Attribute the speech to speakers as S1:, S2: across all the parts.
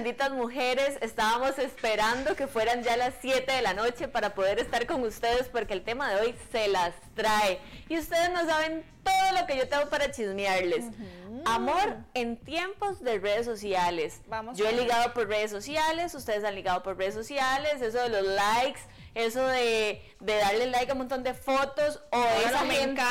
S1: benditas mujeres. Estábamos esperando que fueran ya las 7 de la noche para poder estar con ustedes porque el tema de hoy se las trae. Y ustedes no saben todo lo que yo tengo para chismearles. Amor en tiempos de redes sociales.
S2: Vamos
S1: yo he ligado por redes sociales, ustedes han ligado por redes sociales, eso de los likes. Eso de, de darle like a un montón de fotos esa gente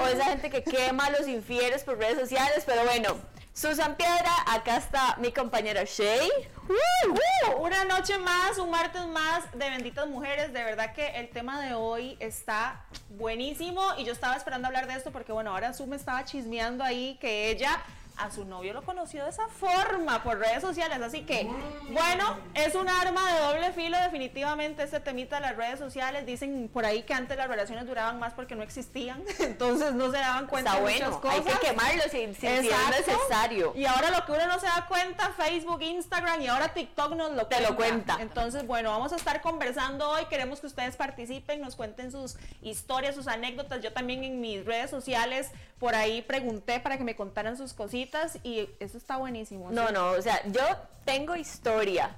S1: o esa gente que quema a los infieles por redes sociales, pero bueno, Susan Piedra, acá está mi compañera Shay.
S2: Uh, Una noche más, un martes más de benditas mujeres. De verdad que el tema de hoy está buenísimo y yo estaba esperando hablar de esto porque bueno, ahora Su me estaba chismeando ahí que ella a su novio lo conoció de esa forma por redes sociales. Así que, bueno, es un arma de doble filo definitivamente este temita de las redes sociales. Dicen por ahí que antes las relaciones duraban más porque no existían, entonces no se daban cuenta
S1: Está
S2: de muchas
S1: bueno,
S2: cosas.
S1: hay que quemarlo si, es necesario.
S2: Y ahora lo que uno no se da cuenta, Facebook, Instagram y ahora TikTok nos lo
S1: Te lo cuenta.
S2: Entonces, bueno, vamos a estar conversando hoy. Queremos que ustedes participen, nos cuenten sus historias, sus anécdotas. Yo también en mis redes sociales por ahí pregunté para que me contaran sus cositas y eso está buenísimo.
S1: No,
S2: ¿sí?
S1: no, o sea, yo tengo historia.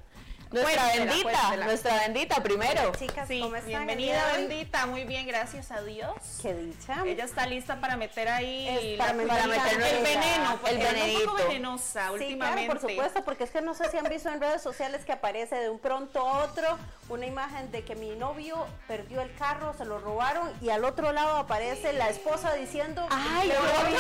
S1: Nuestra
S2: Cuéntela,
S1: bendita,
S2: cuéntela.
S1: nuestra bendita primero.
S3: Chicas,
S2: Sí,
S3: ¿cómo están?
S2: bienvenida, bendita. Muy bien, gracias a Dios.
S3: Qué dicha.
S2: Ella está lista para meter ahí
S3: Es
S2: la-
S3: para meter
S2: el
S1: en-
S2: veneno,
S1: el
S2: ella es un poco
S1: venenito.
S2: venenosa
S3: Sí,
S2: últimamente.
S3: claro, por supuesto, porque es que no sé si han visto en redes sociales que aparece de un pronto a otro una imagen de que mi novio perdió el carro, se lo robaron y al otro lado aparece la esposa diciendo
S1: Ay,
S3: "Mi
S1: yo
S3: novio
S1: vi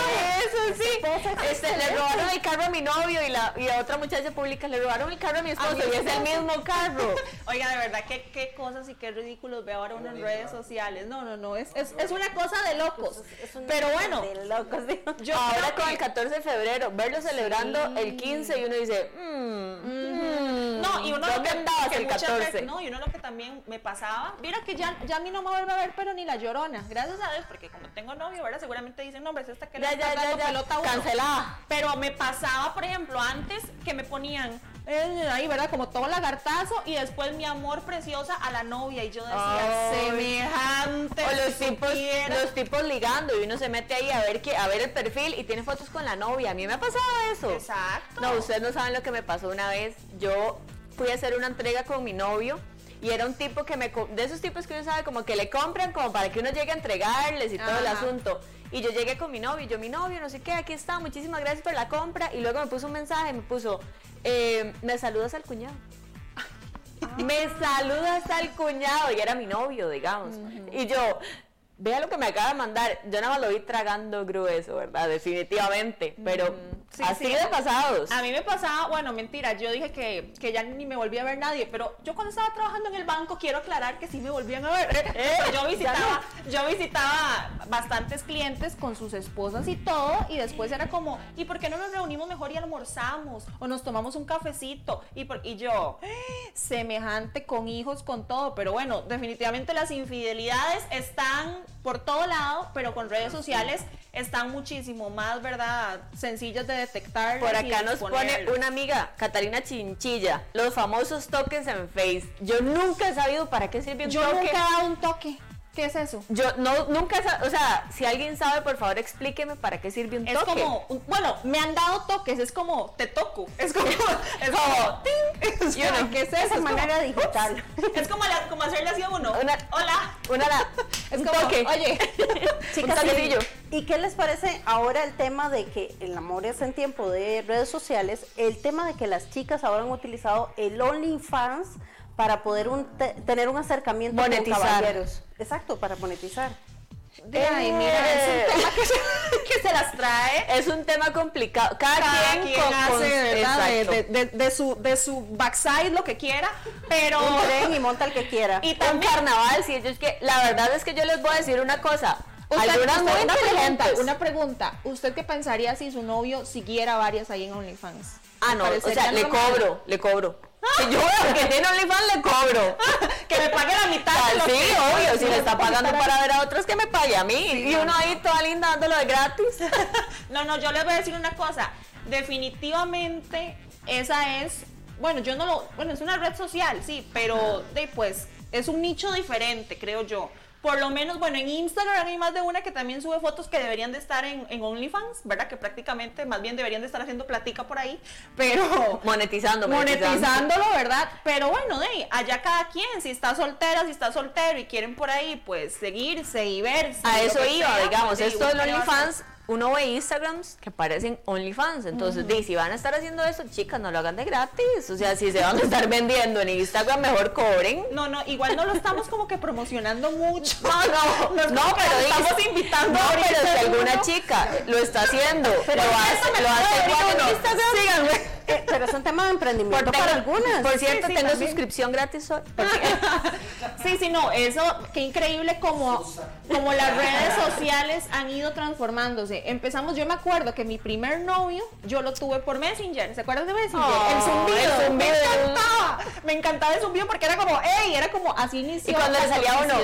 S1: eso, sí.
S3: esposa
S1: Este, le
S3: excelente".
S1: robaron el carro a mi novio y la, y la otra muchacha pública le robaron el carro a mi esposo y es el
S2: esposo.
S1: Mismo carro.
S2: Oiga, de verdad, qué, qué cosas y qué ridículos veo ahora uno en redes sociales. No, no, no, es, es, es una cosa de locos.
S3: Es
S2: Pero bueno,
S3: de locos, sí.
S2: yo
S1: Ahora con
S2: que-
S1: el 14 de febrero, verlo celebrando
S2: Sí.
S1: el 15 y uno dice, mmm, mm,
S2: No, y uno lo
S1: ¿dónde
S2: que,
S1: andabas
S2: que
S1: el
S2: muchas
S1: 14?
S2: veces- no, y uno lo que también me pasaba, mira que ya, ya a mí no me vuelve a ver, pero ni la llorona, gracias a Dios, porque como tengo novio, ¿verdad? Seguramente dicen, no, hombre, es esta que le
S1: Ya,
S2: está
S1: ya, ya,
S2: dando
S1: ya,
S2: pelota a uno".
S1: cancelada.
S2: Pero me pasaba, por ejemplo, antes que me ponían eh, ahí, ¿verdad? Como todo lagartazo y después mi amor preciosa a la novia y yo decía,
S1: Ay.
S2: semejante.
S1: O los tipos,
S2: supiera".
S1: los tipos ligando y uno se mete ahí a ver que, a ver el perfil y tiene fotos con la novia. A mí me ha pasado eso.
S2: Exacto.
S1: No, ustedes no saben lo que me pasó una vez. Yo fui a hacer una entrega con mi novio y era un tipo que me de esos tipos que uno sabe como que le compran como para que uno llegue a entregarles y todo el asunto. Y yo llegué con mi novio, y yo mi novio, no sé qué, aquí está, muchísimas gracias por la compra y luego me puso un mensaje, me puso, eh, me saludas al cuñado. Me saludas al cuñado y era mi novio, digamos. Y yo, vea lo que me acaba de mandar. Yo nada más lo vi tragando grueso, ¿verdad? Definitivamente. Pero
S2: Sí,
S1: así
S2: sí.
S1: de pasados.
S2: A mí me pasaba, bueno, mentira, yo dije que, que ya ni me volvía a ver nadie, pero yo cuando estaba trabajando en el banco quiero aclarar que sí me volvían a ver.
S1: Eh,
S2: yo visitaba, yo visitaba bastantes clientes con sus esposas y todo, y después era como, ¿y por qué no nos reunimos mejor y almorzamos? O nos tomamos un cafecito, y, por- y yo, "Eh, semejante con hijos, con todo, pero bueno, definitivamente las infidelidades están por todo lado, pero con redes sociales están muchísimo más, ¿verdad? Sencillas de detectar.
S1: Por acá nos pone una amiga, Catalina Chinchilla, los famosos toques en Face. Yo nunca he sabido para qué sirve un
S2: Yo nunca he dado un toque. ¿Qué es eso?
S1: Yo no, nunca, o sea, si alguien sabe, por favor explíqueme para qué sirve un
S2: Es
S1: toque.
S2: como, un- bueno, me han dado toques, es como te toco. Es como, es como, ¡ting! Es
S1: You know,
S2: como, ¿qué es eso? Es como,
S3: manera digital.
S2: es como, la- como hacerle así a uno.
S1: Una-
S2: Hola.
S1: Una la-
S2: Es
S1: un
S2: como,
S1: toque.
S2: oye,
S1: un toquecillo.
S3: ¿Y qué les parece ahora el tema de que el amor es en tiempo de redes sociales? El tema de que las chicas ahora han utilizado el OnlyFans para poder un- te- tener un acercamiento
S1: Monetizar.
S3: con caballeros. Exacto, para monetizar.
S2: ay, mira, es un tema que se, que se las trae.
S1: Es un tema complicado. Cada,
S2: Cada
S1: quien,
S2: quien
S1: con,
S2: hace,
S1: con-
S2: ¿verdad? De, de- de- de su, de su backside lo que quiera, pero...
S3: Un tren y monta el que quiera.
S2: Y
S1: un
S2: también
S1: carnaval, si ellos que la verdad es que yo les voy a decir una cosa.
S2: Usted-
S1: Algunas
S2: usted-
S1: muy
S2: una pregunta, una pregunta. ¿Usted qué pensaría si su novio siguiera varias ahí en OnlyFans?
S1: Ah,
S2: ¿Le
S1: no, o sea, le cobro, le cobro. Si yo veo que tiene OnlyFans, le cobro.
S2: que me pague la mitad.
S1: Ah, sí,
S2: que-
S1: obvio, si le está pagando para ver a otros, que me pague a mí. y uno ahí toda linda dándolo de gratis.
S2: No, no, yo les voy a decir una cosa. Definitivamente esa es, bueno, yo no lo, bueno, es una red social, sí, pero de pues es un nicho diferente, creo yo. Por lo menos, bueno, en Instagram hay más de una que también sube fotos que deberían de estar en, en OnlyFans, ¿verdad? Que prácticamente más bien deberían de estar haciendo platica por ahí, pero...
S1: Monetizando,
S2: monetizándolo, ¿verdad? Pero bueno, ahí, allá cada quien, si está soltera, si está soltero y quieren por ahí, pues seguirse y verse.
S1: A eso iba,
S2: sea,
S1: digamos, esto del OnlyFans, uno ve Instagrams que parecen OnlyFans, entonces, di, si van a estar haciendo eso, chicas, no lo hagan de gratis, o sea, si se van a estar vendiendo en Instagram, mejor cobren.
S2: No, no, igual no lo estamos como que promocionando mucho.
S1: No, no,
S2: No
S1: pero
S2: estamos invitando
S1: No,
S2: a
S1: pero si alguna chica lo está haciendo, lo
S2: Pero
S1: hace, lo hace en
S2: uno.
S1: Instagram.
S2: Síganme.
S3: Eh, pero es un tema de emprendimiento
S1: Por,
S3: para
S1: tengo-
S3: algunas.
S1: por cierto,
S2: Sí, sí,
S1: tengo
S2: también.
S1: suscripción gratis hoy.
S2: Sí, sí, no, eso, qué increíble como, como las redes sociales han ido transformándose. Empezamos, yo me acuerdo que mi primer novio, yo lo tuve por Messenger, ¿se acuerdan de Messenger?
S1: Oh,
S2: el zumbido,
S1: el zumbido.
S2: me encantaba, me encantaba el zumbido porque era como, hey, era como así inició
S1: Y cuando le
S2: la
S1: salía uno,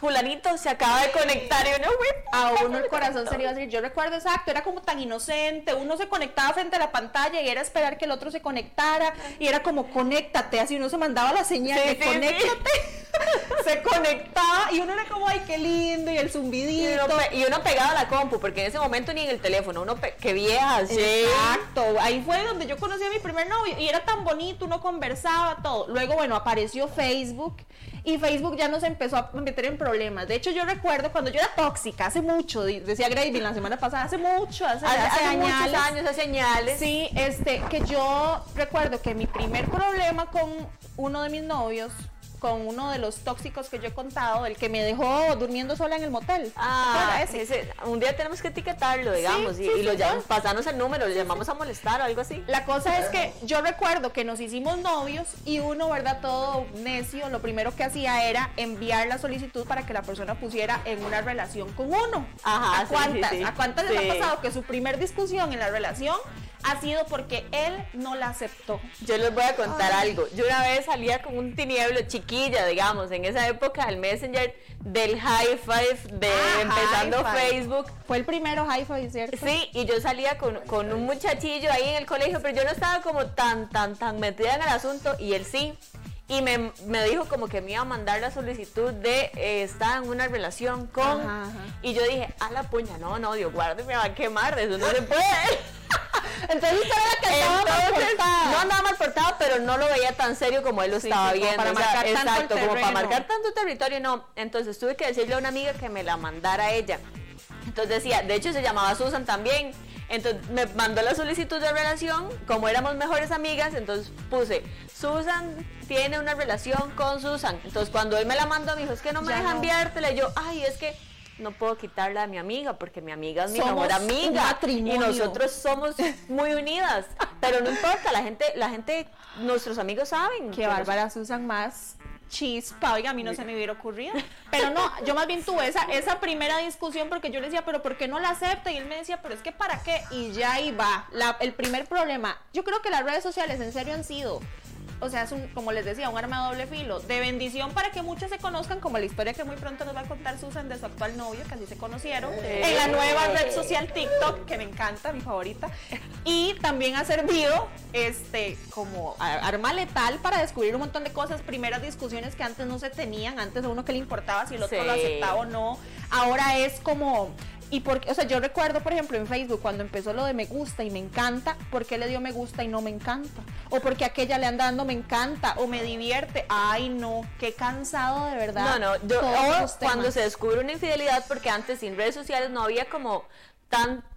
S1: Julanito se acaba de conectar y uno,
S2: a uno el corazón se le iba a decir, yo recuerdo exacto, era como tan inocente, uno se conectaba frente a la pantalla y era esperar que el otro se conectara y era como conéctate, así uno se mandaba la señal
S1: Sí,
S2: de
S1: sí, sí.
S2: conéctate, se conectaba y uno era como, ay, qué lindo y el
S1: Y
S2: zumbidito.
S1: uno, pe- y uno pegado a la compu, porque en ese momento ni en el teléfono, uno, pe- qué vieja, sí.
S2: Exacto, ahí fue donde yo conocí a mi primer novio y era tan bonito, uno conversaba, todo. Luego, bueno, apareció Facebook y Facebook ya nos empezó a meter en problemas. De hecho, yo recuerdo cuando yo era tóxica, hace mucho, decía Gravy la semana pasada, hace mucho, hace,
S1: Hace,
S2: hace
S1: muchos años, hace añales.
S2: Sí, este, que yo recuerdo que mi primer problema con uno de mis novios, con uno de los tóxicos que yo he contado, el que me dejó durmiendo sola en el motel.
S1: Ah,
S2: ¿Se acuerda ese?
S1: ese- un día tenemos que etiquetarlo, digamos,
S2: sí,
S1: y, lo llamamos, pasarnos el número, lo llamamos a molestar o algo así.
S2: La cosa es que yo recuerdo que nos hicimos novios y uno, ¿verdad? Todo necio, lo primero que hacía era enviar la solicitud para que la persona pusiera en una relación con uno.
S1: Ajá,
S2: ¿A cuántas?
S1: sí.
S2: ¿A cuántas les ha pasado que su primer discusión en la relación ha sido porque él no la aceptó?
S1: Yo les voy a contar algo. Yo una vez salía con un tinieblo chiquilla, digamos, en esa época del Messenger, del high five, de
S2: Ah,
S1: empezando. Facebook.
S2: Fue el primero high five, ¿cierto?
S1: Sí, y yo salía con, con un muchachillo ahí en el colegio, pero yo no estaba como tan, tan, tan metida en el asunto, y él sí. Y me, me dijo como que me iba a mandar la solicitud de eh, estar en una relación con...
S2: Ajá, ajá.
S1: Y yo dije, a la puña, no, no, Dios guarde, me va a quemar, eso no se puede.
S2: Entonces usted era que estaba mal portada.
S1: no andaba mal portado, pero no lo veía tan serio como él lo
S2: Sí,
S1: estaba viendo.
S2: para
S1: o sea,
S2: marcar tanto el
S1: exacto, como para marcar tanto territorio, no. Entonces tuve que decirle a una amiga que me la mandara a ella. Entonces decía, de hecho se llamaba Susan también. Entonces me mandó la solicitud de relación, como éramos mejores amigas, entonces puse, Susan tiene una relación con Susan. Entonces cuando él me la mandó, me dijo, es que no me
S2: Ya
S1: deja
S2: no.
S1: enviártela. Y yo, ay, es que no puedo quitarla a mi amiga, porque mi amiga es mi
S2: Somos
S1: mejor amiga. Y nosotros somos muy unidas. Pero no importa, la gente, la gente, nuestros amigos saben.
S2: Qué
S1: que
S2: bárbara Susan más chispa, oiga, a mí no se me hubiera ocurrido. Pero no, yo más bien tuve esa, esa primera discusión porque yo le decía, pero ¿por qué no la acepta? Y él me decía, pero es que ¿para qué? Y ya va. La- el primer problema, yo creo que las redes sociales en serio han sido, o sea, es un, como les decía, un arma de doble filo, de bendición para que muchos se conozcan, como la historia que muy pronto nos va a contar Susan de su actual novio, que así se conocieron, en la nueva red social TikTok, que me encanta, mi favorita. Y también ha servido este como arma letal para descubrir un montón de cosas, primeras discusiones que antes no se tenían, antes a uno que le importaba si el otro
S1: Sí.
S2: lo aceptaba o no. Ahora es como y porque, o sea, yo recuerdo, por ejemplo, en Facebook cuando empezó lo de me gusta y me encanta, ¿por qué le dio me gusta y no me encanta? O porque aquella le anda dando me encanta o me divierte. Ay, no, qué cansado de verdad.
S1: No, no, yo, o cuando se descubre una infidelidad, porque antes sin redes sociales no había como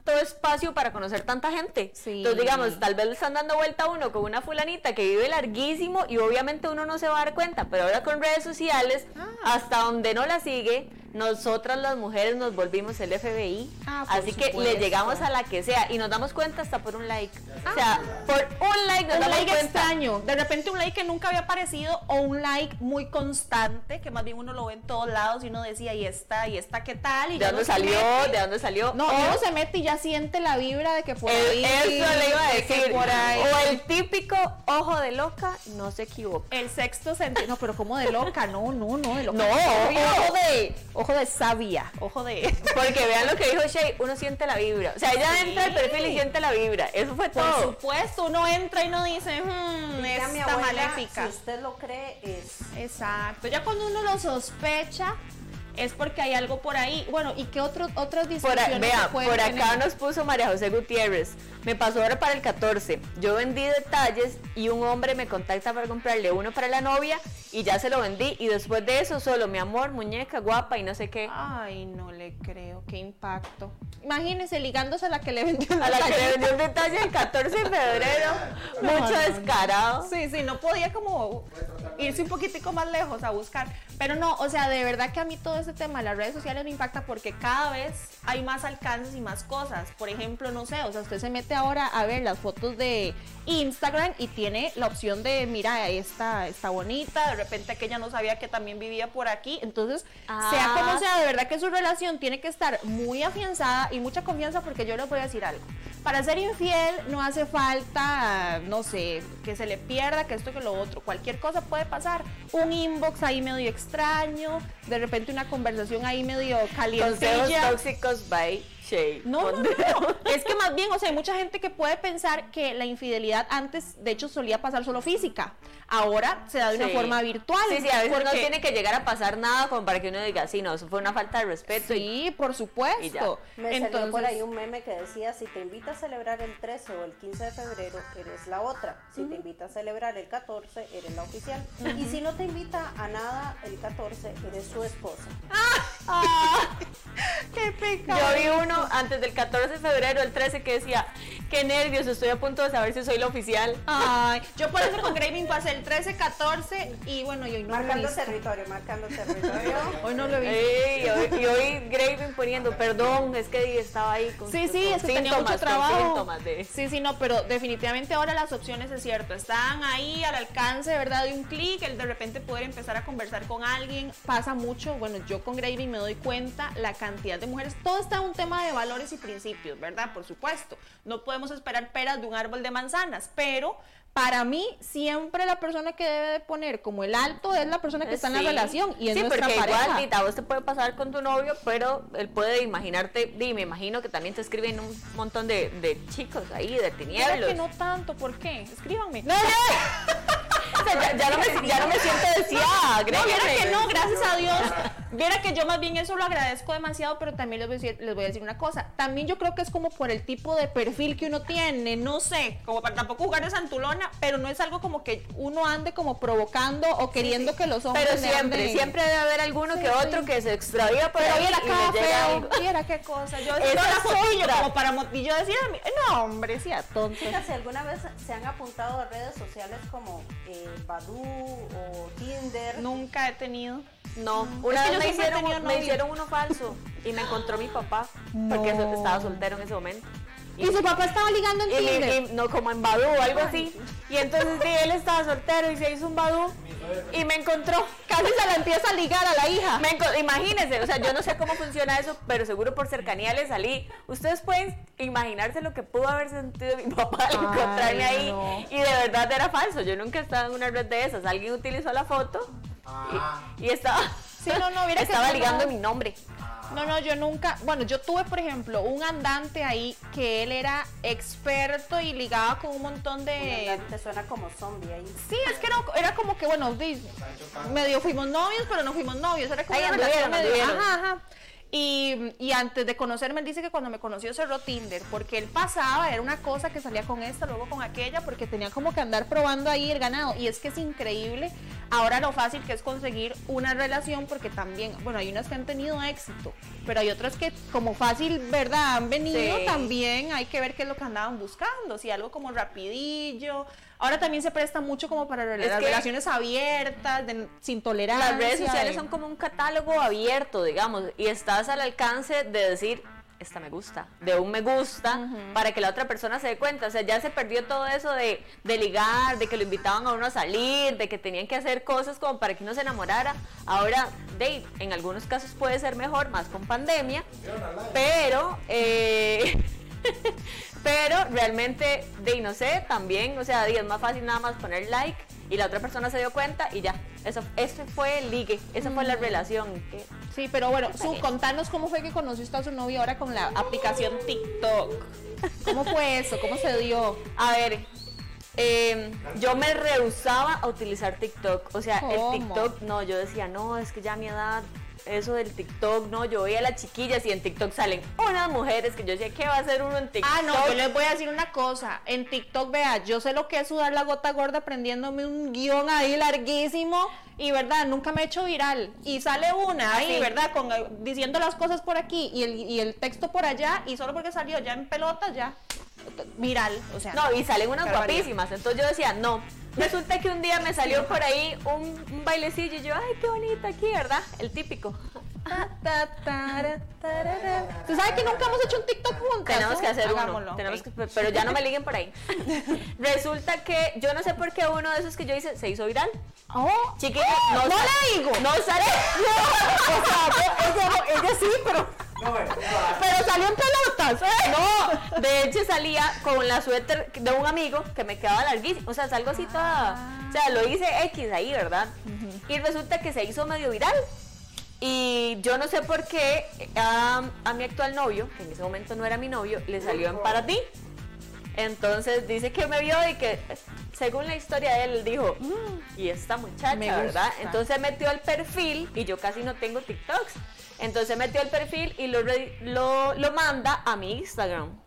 S1: tanto espacio para conocer tanta gente.
S2: Sí.
S1: Entonces, digamos, tal vez le están dando vuelta a uno con una fulanita que vive larguísimo y obviamente uno no se va a dar cuenta, pero ahora con redes sociales,
S2: Ah.
S1: hasta donde no la sigue, nosotras las mujeres nos volvimos el FBI.
S2: Ah,
S1: así que le
S2: supuesto.
S1: llegamos a la que sea y nos damos cuenta hasta por un like. O sea, por un like nos
S2: un
S1: damos
S2: like
S1: cuenta.
S2: extraño, de repente un like que nunca había aparecido o un like muy constante, que más bien uno lo ve en todos lados y uno decía, y está, y está, ¿qué tal? Y
S1: ¿De dónde
S2: se
S1: salió? ¿De dónde salió?
S2: No,
S1: O-
S2: uno se mete y ya siente la vibra de que por
S1: El-
S2: ahí.
S1: eso le iba a decir.
S2: por ahí.
S1: O el típico ojo de loca, no se equivoca.
S2: El sexto sentido. No, pero como de loca, no, no, no, de loca.
S1: No,
S2: ojo de, ojo de sabia, ojo de.
S1: Porque vean lo que dijo Shay, uno siente la vibra. O sea, ella
S2: Sí.
S1: entra al perfil y siente la vibra. Eso fue
S2: Por
S1: todo.
S2: supuesto, uno entra y no dice, hmm, esta maléfica.
S3: Si usted lo cree, es.
S2: Exacto. Ya cuando uno lo sospecha, es porque hay algo por ahí. Bueno, ¿y qué otro, otras
S1: Por, a-
S2: discusiones
S1: vea, por acá
S2: tener?
S1: nos puso María José Gutiérrez. Me pasó ahora para el 14. Yo vendí detalles y un hombre me contacta para comprarle uno para la novia y ya se lo vendí. Y después de eso, solo mi amor, muñeca, guapa y no sé qué.
S2: Ay, no le creo, qué impacto. Imagínese ligándose a la que le vendió
S1: A la que le vendió un detalle el 14 de febrero.
S2: No,
S1: Mucho
S2: no, no.
S1: descarado.
S2: Sí, sí, no podía como irse un poquitico más lejos a buscar. Pero no, o sea, de verdad que a mí todo ese tema de las redes sociales me impacta porque cada vez hay más alcances y más cosas. Por ejemplo, no sé, o sea, usted se mete ahora a ver las fotos de Instagram y tiene la opción de, mira, esta está bonita, de repente aquella no sabía que también vivía por aquí. Entonces, sea
S1: Ah.
S2: como sea, de verdad que su relación tiene que estar muy afianzada y mucha confianza porque yo les voy a decir algo. Para ser infiel no hace falta, no sé, que se le pierda, que esto, que lo otro. Cualquier cosa puede pasar. Un inbox ahí medio extraño, de repente una conversación ahí medio
S1: Consejos
S2: calientilla.
S1: tóxicos by
S2: No, no, no, no. Es que más bien, o sea, hay mucha gente que puede pensar que la infidelidad antes, de hecho, solía pasar solo física. Ahora se da de una forma virtual.
S1: Sí, sí, a veces no
S2: porque-
S1: tiene que llegar a pasar nada como para que uno diga, sí, no, eso fue una falta de respeto. y-
S2: Sí, por supuesto.
S1: Y ya.
S3: Me salió por
S2: Entonces-
S3: ahí un meme que decía, si te invita a celebrar el 13 o el 15 de febrero, eres la otra. Si te invita a celebrar el 14, eres la oficial. Y si no te invita a nada el 14, eres su esposa.
S2: ¡Qué pecado!
S1: Yo vi uno antes del 14 de febrero, el 13, que decía, qué nervios, estoy a punto de saber si soy la oficial.
S2: Ay, yo por eso con Graving pasé el 13, 14 y bueno, y hoy no
S3: Marcando territorio, marcando territorio.
S2: Hoy no lo.
S1: Ey, y hoy, y hoy Graving poniendo, perdón, es que estaba ahí con
S2: Sí, sí,
S1: con
S2: es que tenía mucho trabajo.
S1: síntomas de...
S2: Sí, sí, no, pero definitivamente ahora las opciones es cierto, están ahí al alcance, ¿verdad? De un clic, el de repente poder empezar a conversar con alguien, pasa mucho, bueno, yo con Graving me doy cuenta la cantidad de mujeres, todo está un tema de valores y principios, ¿verdad? Por supuesto, no podemos esperar peras de un árbol de manzanas, pero para mí siempre la persona que debe de poner como el alto es la persona que está en la relación y es
S1: sí,
S2: nuestra
S1: porque
S2: pareja.
S1: igual, Dita, a vos te puede pasar con tu novio, pero él puede imaginarte, y me imagino que también te escriben un montón de, de chicos ahí, de
S2: Creo
S1: tinieblos.
S2: que no tanto, ¿por qué? Escríbanme.
S1: No, no. O sea, ya, ya no me, ya no me siento deseada,
S2: No, viera que no, gracias a Dios. Viera que yo más bien eso lo agradezco demasiado, pero también les voy, a decir, les voy a decir una cosa. También yo creo que es como por el tipo de perfil que uno tiene, no sé, como para tampoco jugar de santulona, pero no es algo como que uno ande como provocando o queriendo que los hombres
S1: Pero siempre,
S2: anden-
S1: siempre debe haber alguno
S2: Sí,
S1: que otro
S2: sí.
S1: que se extravía por
S2: Pero
S1: ahí
S2: acá
S1: le llega
S2: feo, viera qué cosa. Yo
S1: Esa
S2: no la como para y yo decía, no hombre, sí, a tonto.
S3: Chicas, si alguna vez se han apuntado a redes sociales como eh, Badoo o Tinder,
S2: Nunca he tenido.
S1: No,
S2: Es
S1: una
S2: que
S1: vez me hicieron, me hicieron uno falso y me encontró mi papá porque estaba soltero en ese momento.
S2: Y su papá estaba ligando en
S1: Y,
S2: Tinder.
S1: y- y- no, como en Badoo o algo así. Y entonces sí, él estaba soltero y se hizo un Badoo y me encontró.
S2: Casi se la empieza a ligar a la hija.
S1: Me imagínense, o sea, yo no sé cómo funciona eso, pero seguro por cercanía le salí. Ustedes pueden imaginarse lo que pudo haber sentido mi papá al
S2: Ay,
S1: encontrarme ahí.
S2: no.
S1: Y de verdad era falso. Yo nunca he estado en una red de esas. Alguien utilizó la foto y, y estaba,
S2: Sí, no, no, mira
S1: estaba ligando
S2: no.
S1: mi nombre.
S2: No, no, yo nunca. Bueno, yo tuve, por ejemplo, un andante ahí que él era experto y ligaba con un montón de.
S3: te suena como zombie ahí.
S2: Sí, es que era, era como que, bueno, di- medio fuimos novios, pero no fuimos novios. Era como
S1: Ahí
S2: una relación medio-. Ajá, ajá. Y, y antes de conocerme, él dice que cuando me conoció cerró Tinder, porque él pasaba, era una cosa que salía con esta, luego con aquella, porque tenía como que andar probando ahí el ganado. Y es que es increíble ahora lo fácil que es conseguir una relación, porque también, bueno, hay unas que han tenido éxito, pero hay otras que como fácil, ¿verdad? Han venido
S1: Sí.
S2: también, hay que ver qué es lo que andaban buscando, si algo como rapidillo. Ahora también se presta mucho como para rela-
S1: Es
S2: las
S1: que-
S2: relaciones abiertas, de- sin tolerancia.
S1: Las redes sociales son como un catálogo abierto, digamos, y estás al alcance de decir, esta me gusta, de un me gusta, para que la otra persona se dé cuenta. O sea, ya se perdió todo eso de, de ligar, de que lo invitaban a uno a salir, de que tenían que hacer cosas como para que uno se enamorara. Ahora, de, en algunos casos puede ser mejor, más con pandemia, pero... eh, Pero realmente, de no sé, también, o sea, es más fácil nada más poner like y la otra persona se dio cuenta y ya. Eso, ese fue el ligue, esa fue la relación. que-
S2: Sí, pero bueno, Su, contanos cómo fue que conoció usted a su novio ahora con la aplicación TikTok. ¿Cómo fue eso? ¿Cómo se dio?
S1: A ver, eh, yo me rehusaba a utilizar TikTok. O sea,
S2: ¿Cómo?
S1: el TikTok, no, yo decía, no, es que ya a mi edad eso del TikTok, no, yo veía a las chiquillas y en TikTok salen unas mujeres que yo decía, ¿qué va a hacer uno en TikTok?
S2: Ah, no, yo les voy a decir una cosa. En TikTok, vea, yo sé lo que es sudar la gota gorda aprendiéndome un guion ahí larguísimo y, ¿verdad? Nunca me he hecho viral. Y sale una ahí,
S1: sí.
S2: ¿verdad? Con, eh, diciendo las cosas por aquí y el, y el texto por allá y solo porque salió ya en pelotas, ya viral. O sea,
S1: No, y salen unas
S2: barbaridad.
S1: guapísimas. Entonces yo decía, no. Resulta que un día me salió por ahí un, un bailecillo y yo, ay, qué bonito aquí, ¿verdad? El típico.
S2: ¿Tú sabes que nunca hemos hecho un TikTok juntas?
S1: Tenemos que hacer
S2: Hagámoslo,
S1: uno. Tenemos
S2: ok.
S1: que, pero ya no me liguen por ahí. Resulta que yo no sé por qué uno de esos que yo hice se hizo viral.
S2: Oh,
S1: Chiquillo,
S2: no,
S1: sa-
S2: la digo.
S1: No sale.
S2: O sea, ella sí, pero, pero salió en pelotas. ¿eh?
S1: No, de hecho salía con la suéter de un amigo que me quedaba larguísimo. O sea, salgo así toda. O sea, lo hice X ahí, ¿verdad? Y resulta que se hizo medio viral. Y yo no sé por qué a, a mi actual novio, que en ese momento no era mi novio, le salió en para ti. Entonces dice que me vio y que, según la historia de él, dijo, "Mm, y esta muchacha,
S2: Me
S1: ¿verdad?
S2: gusta.
S1: Entonces metió al perfil y yo casi no tengo TikToks. Entonces metió al perfil y lo, lo, lo manda a mi Instagram.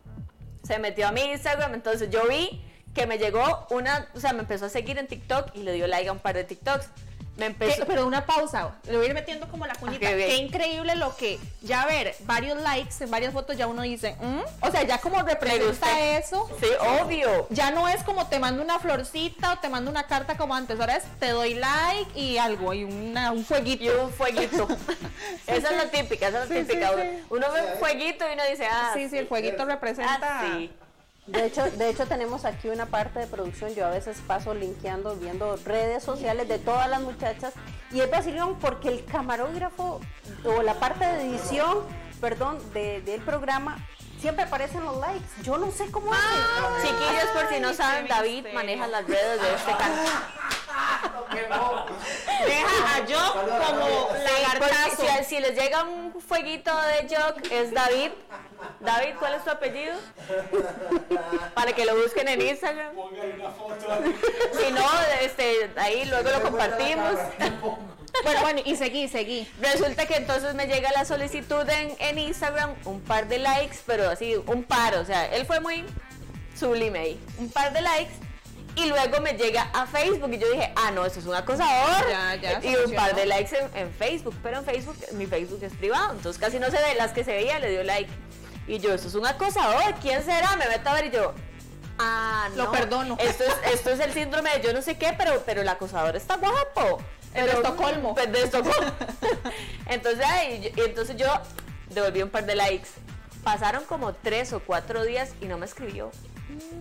S1: Se metió a mi Instagram, entonces yo vi que me llegó una, o sea, me empezó a seguir en TikTok y le dio like a un par de TikToks. Me empezó...
S2: ¿Qué? Pero una pausa, le voy a ir metiendo como la cuñita.
S1: Qué
S2: increíble lo que, ya ver, varios likes en varias fotos, ya uno dice, "Mm", o sea, ya como representa eso,
S1: Sí, obvio.
S2: ya no es como te mando una florcita o te mando una carta como antes, ahora es te doy like y algo, y una, un fueguito.
S1: Y un fueguito. esa es la típica, esa es la
S2: Sí,
S1: típica.
S2: sí,
S1: uno,
S2: sí.
S1: uno ve un fueguito y uno dice, ah,
S2: Sí, sí, el fueguito representa.
S1: ah, sí.
S3: De hecho, de hecho tenemos aquí una parte de producción. Yo a veces paso linkeando, viendo redes sociales de todas las muchachas y es vacilón porque el camarógrafo o la parte de edición, perdón, de- del programa siempre aparecen los likes. Yo no sé cómo
S1: Ah,
S3: hace.
S1: Chiquillos, por si no
S2: Ay,
S1: saben, David
S2: misterio.
S1: maneja las redes de este canal.
S2: Deja a yo como lagartazo.
S1: si, si les llega un fueguito de Jock, es David. David, ¿cuál es tu apellido? Para que lo busquen en Instagram. Si no, este, ahí luego lo compartimos.
S2: Bueno, bueno, y seguí, seguí.
S1: Resulta que entonces me llega la solicitud en, en Instagram, un par de likes, pero así, un par, o sea, él fue muy sublime ahí, un par de likes. Y luego me llega a Facebook y yo dije, ah, no, eso es un acosador.
S2: Ya, ya,
S1: y un par de likes en, en Facebook, pero en Facebook, mi Facebook es privado, entonces casi no se ve, las que se veía le dio like. Y yo, eso es un acosador, ¿quién será? Me meto a ver y yo, ah, no.
S2: Lo perdono.
S1: Esto es, esto es el síndrome de yo no sé qué, pero, pero el acosador está guapo.
S2: De
S1: Pero-
S2: Estocolmo.
S1: pues, de Estocolmo. entonces, ay, y entonces yo devolví un par de likes. Pasaron como tres o cuatro días y no me escribió.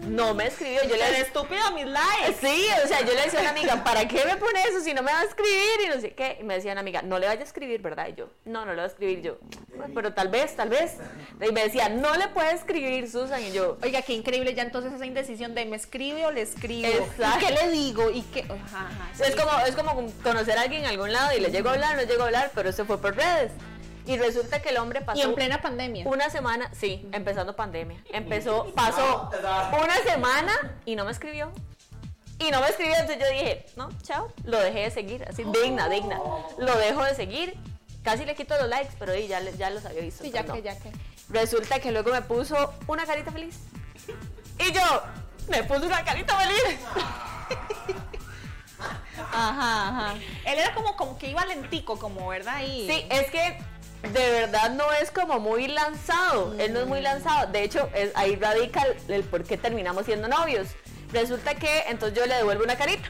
S1: No me escribió. Yo le
S2: estúpido mis likes.
S1: Sí, o sea, yo le decía a una amiga, ¿para qué me pone eso si no me va a escribir? Y no sé qué. Y me decía una amiga, no le vaya a escribir, ¿verdad? Y yo, no, no le voy a escribir. Yo, "Bueno, pero tal vez, tal vez. Y me decía, no le puede escribir, Susan. Y yo,
S2: Oiga, qué increíble ya entonces esa indecisión de me escribe o le escribo.
S1: Exacto.
S2: ¿Y qué le digo? ¿Y qué? Ajá, ajá, sí.
S1: Es como, es como conocer a alguien en algún lado y le llego a hablar, no llego a hablar, pero eso fue por redes. Y resulta que el hombre pasó
S2: Y en plena pandemia.
S1: una semana, sí, empezando pandemia. Empezó, pasó una semana y no me escribió. Y no me escribió, entonces yo dije, no, chao, lo dejé de seguir, así, digna, digna. Lo dejo de seguir, casi le quito los likes, pero ahí ya, ya los había visto.
S2: Sí, ya que,
S1: no.
S2: ya que.
S1: Resulta que luego me puso una carita feliz. Y yo, me puso una carita feliz.
S2: Ajá, ajá. Él era como, como que iba lentico, como, ¿verdad? Y...
S1: Sí, es que de verdad no es como muy lanzado. Él no es muy lanzado. De hecho, ahí radica el por qué terminamos siendo novios. Resulta que entonces yo le devuelvo una carita.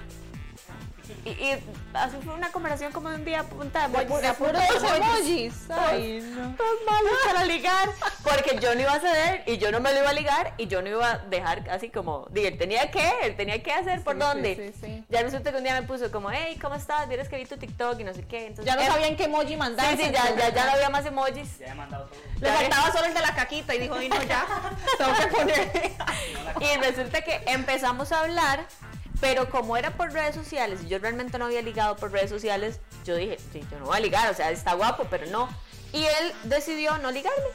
S1: Y, y así fue una conversación como de un día punta de emojis.
S2: De puros emojis. Ay, no.
S1: Todos malos para ligar. Porque yo no iba a ceder y yo no me lo iba a ligar y yo no iba a dejar así como. Dije, él tenía que, él tenía que hacer por
S2: Sí,
S1: dónde.
S2: sí, sí, sí.
S1: Ya resulta que un día me puso como, hey, ¿cómo estás? Vieras que vi tu TikTok y no sé qué. Entonces,
S2: Ya no
S1: eh,
S2: sabían qué emoji mandar.
S1: Sí, sí, ya, ya, ya no había más emojis.
S4: Ya he mandado todo.
S2: Le faltaba solo el de la caquita y dijo, y no, ya. Tengo que poner.
S1: Y resulta que empezamos a hablar, pero como era por redes sociales y yo realmente no había ligado por redes sociales, yo dije, sí, yo no voy a ligar, o sea, está guapo, pero no. Y él decidió no ligarme,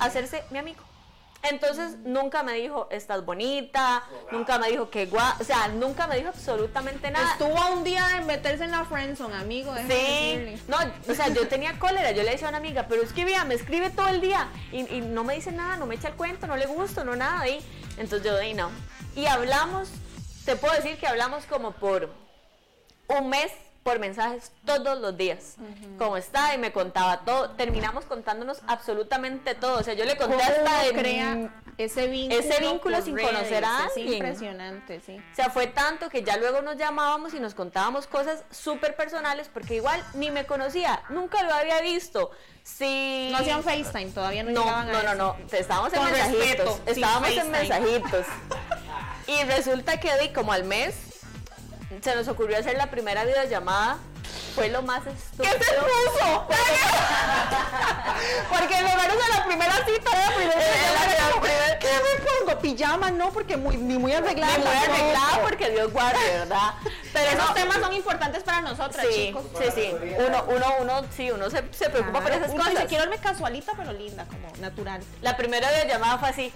S1: hacerse mi amigo. Entonces nunca me dijo, estás bonita, nunca me dijo que guau, o sea, nunca me dijo absolutamente nada.
S2: Estuvo a un día de meterse en la friendzone, amigo.
S1: Sí,
S2: decirle.
S1: no, o sea, yo tenía cólera, yo le decía a una amiga, pero es que vea, me escribe todo el día y, y no me dice nada, no me echa el cuento, no le gusto, no nada, y entonces yo de no. Y hablamos, te puedo decir que hablamos como por un mes por mensajes todos los días. ¿Cómo está? Y me contaba todo. Terminamos contándonos absolutamente todo. O sea, yo le conté
S2: ¿Cómo
S1: hasta de
S2: crea ese vínculo?
S1: ese vínculo
S2: por
S1: sin
S2: redes?
S1: conocer a
S2: Es
S1: alguien.
S2: impresionante, sí.
S1: O sea, fue tanto que ya luego nos llamábamos y nos contábamos cosas súper personales porque igual ni me conocía, nunca lo había visto. Sí.
S2: No hacían FaceTime, todavía no,
S1: No,
S2: llegaban a
S1: no, no,
S2: eso.
S1: no, estábamos en
S2: Con
S1: mensajitos.
S2: respeto,
S1: estábamos en mensajitos. Y resulta que di como al mes se nos ocurrió hacer la primera videollamada. Fue lo más estúpido.
S2: ¿Qué se puso? Porque lo menos de la primera cita la primera
S1: primera-
S2: ¿Qué me pongo? Pijama, no, porque muy, ni muy arreglada.
S1: Ni muy arreglada porque Dios guarde, ¿verdad? Pero
S2: Esos
S1: no,
S2: temas son importantes para nosotras,
S1: sí,
S2: chicos.
S1: sí, sí. Uno, uno, uno, sí, uno se, se preocupa por esas
S2: Uno
S1: cosas.
S2: dice, quiero verme casualita, pero linda, como natural.
S1: La primera videollamada fue así.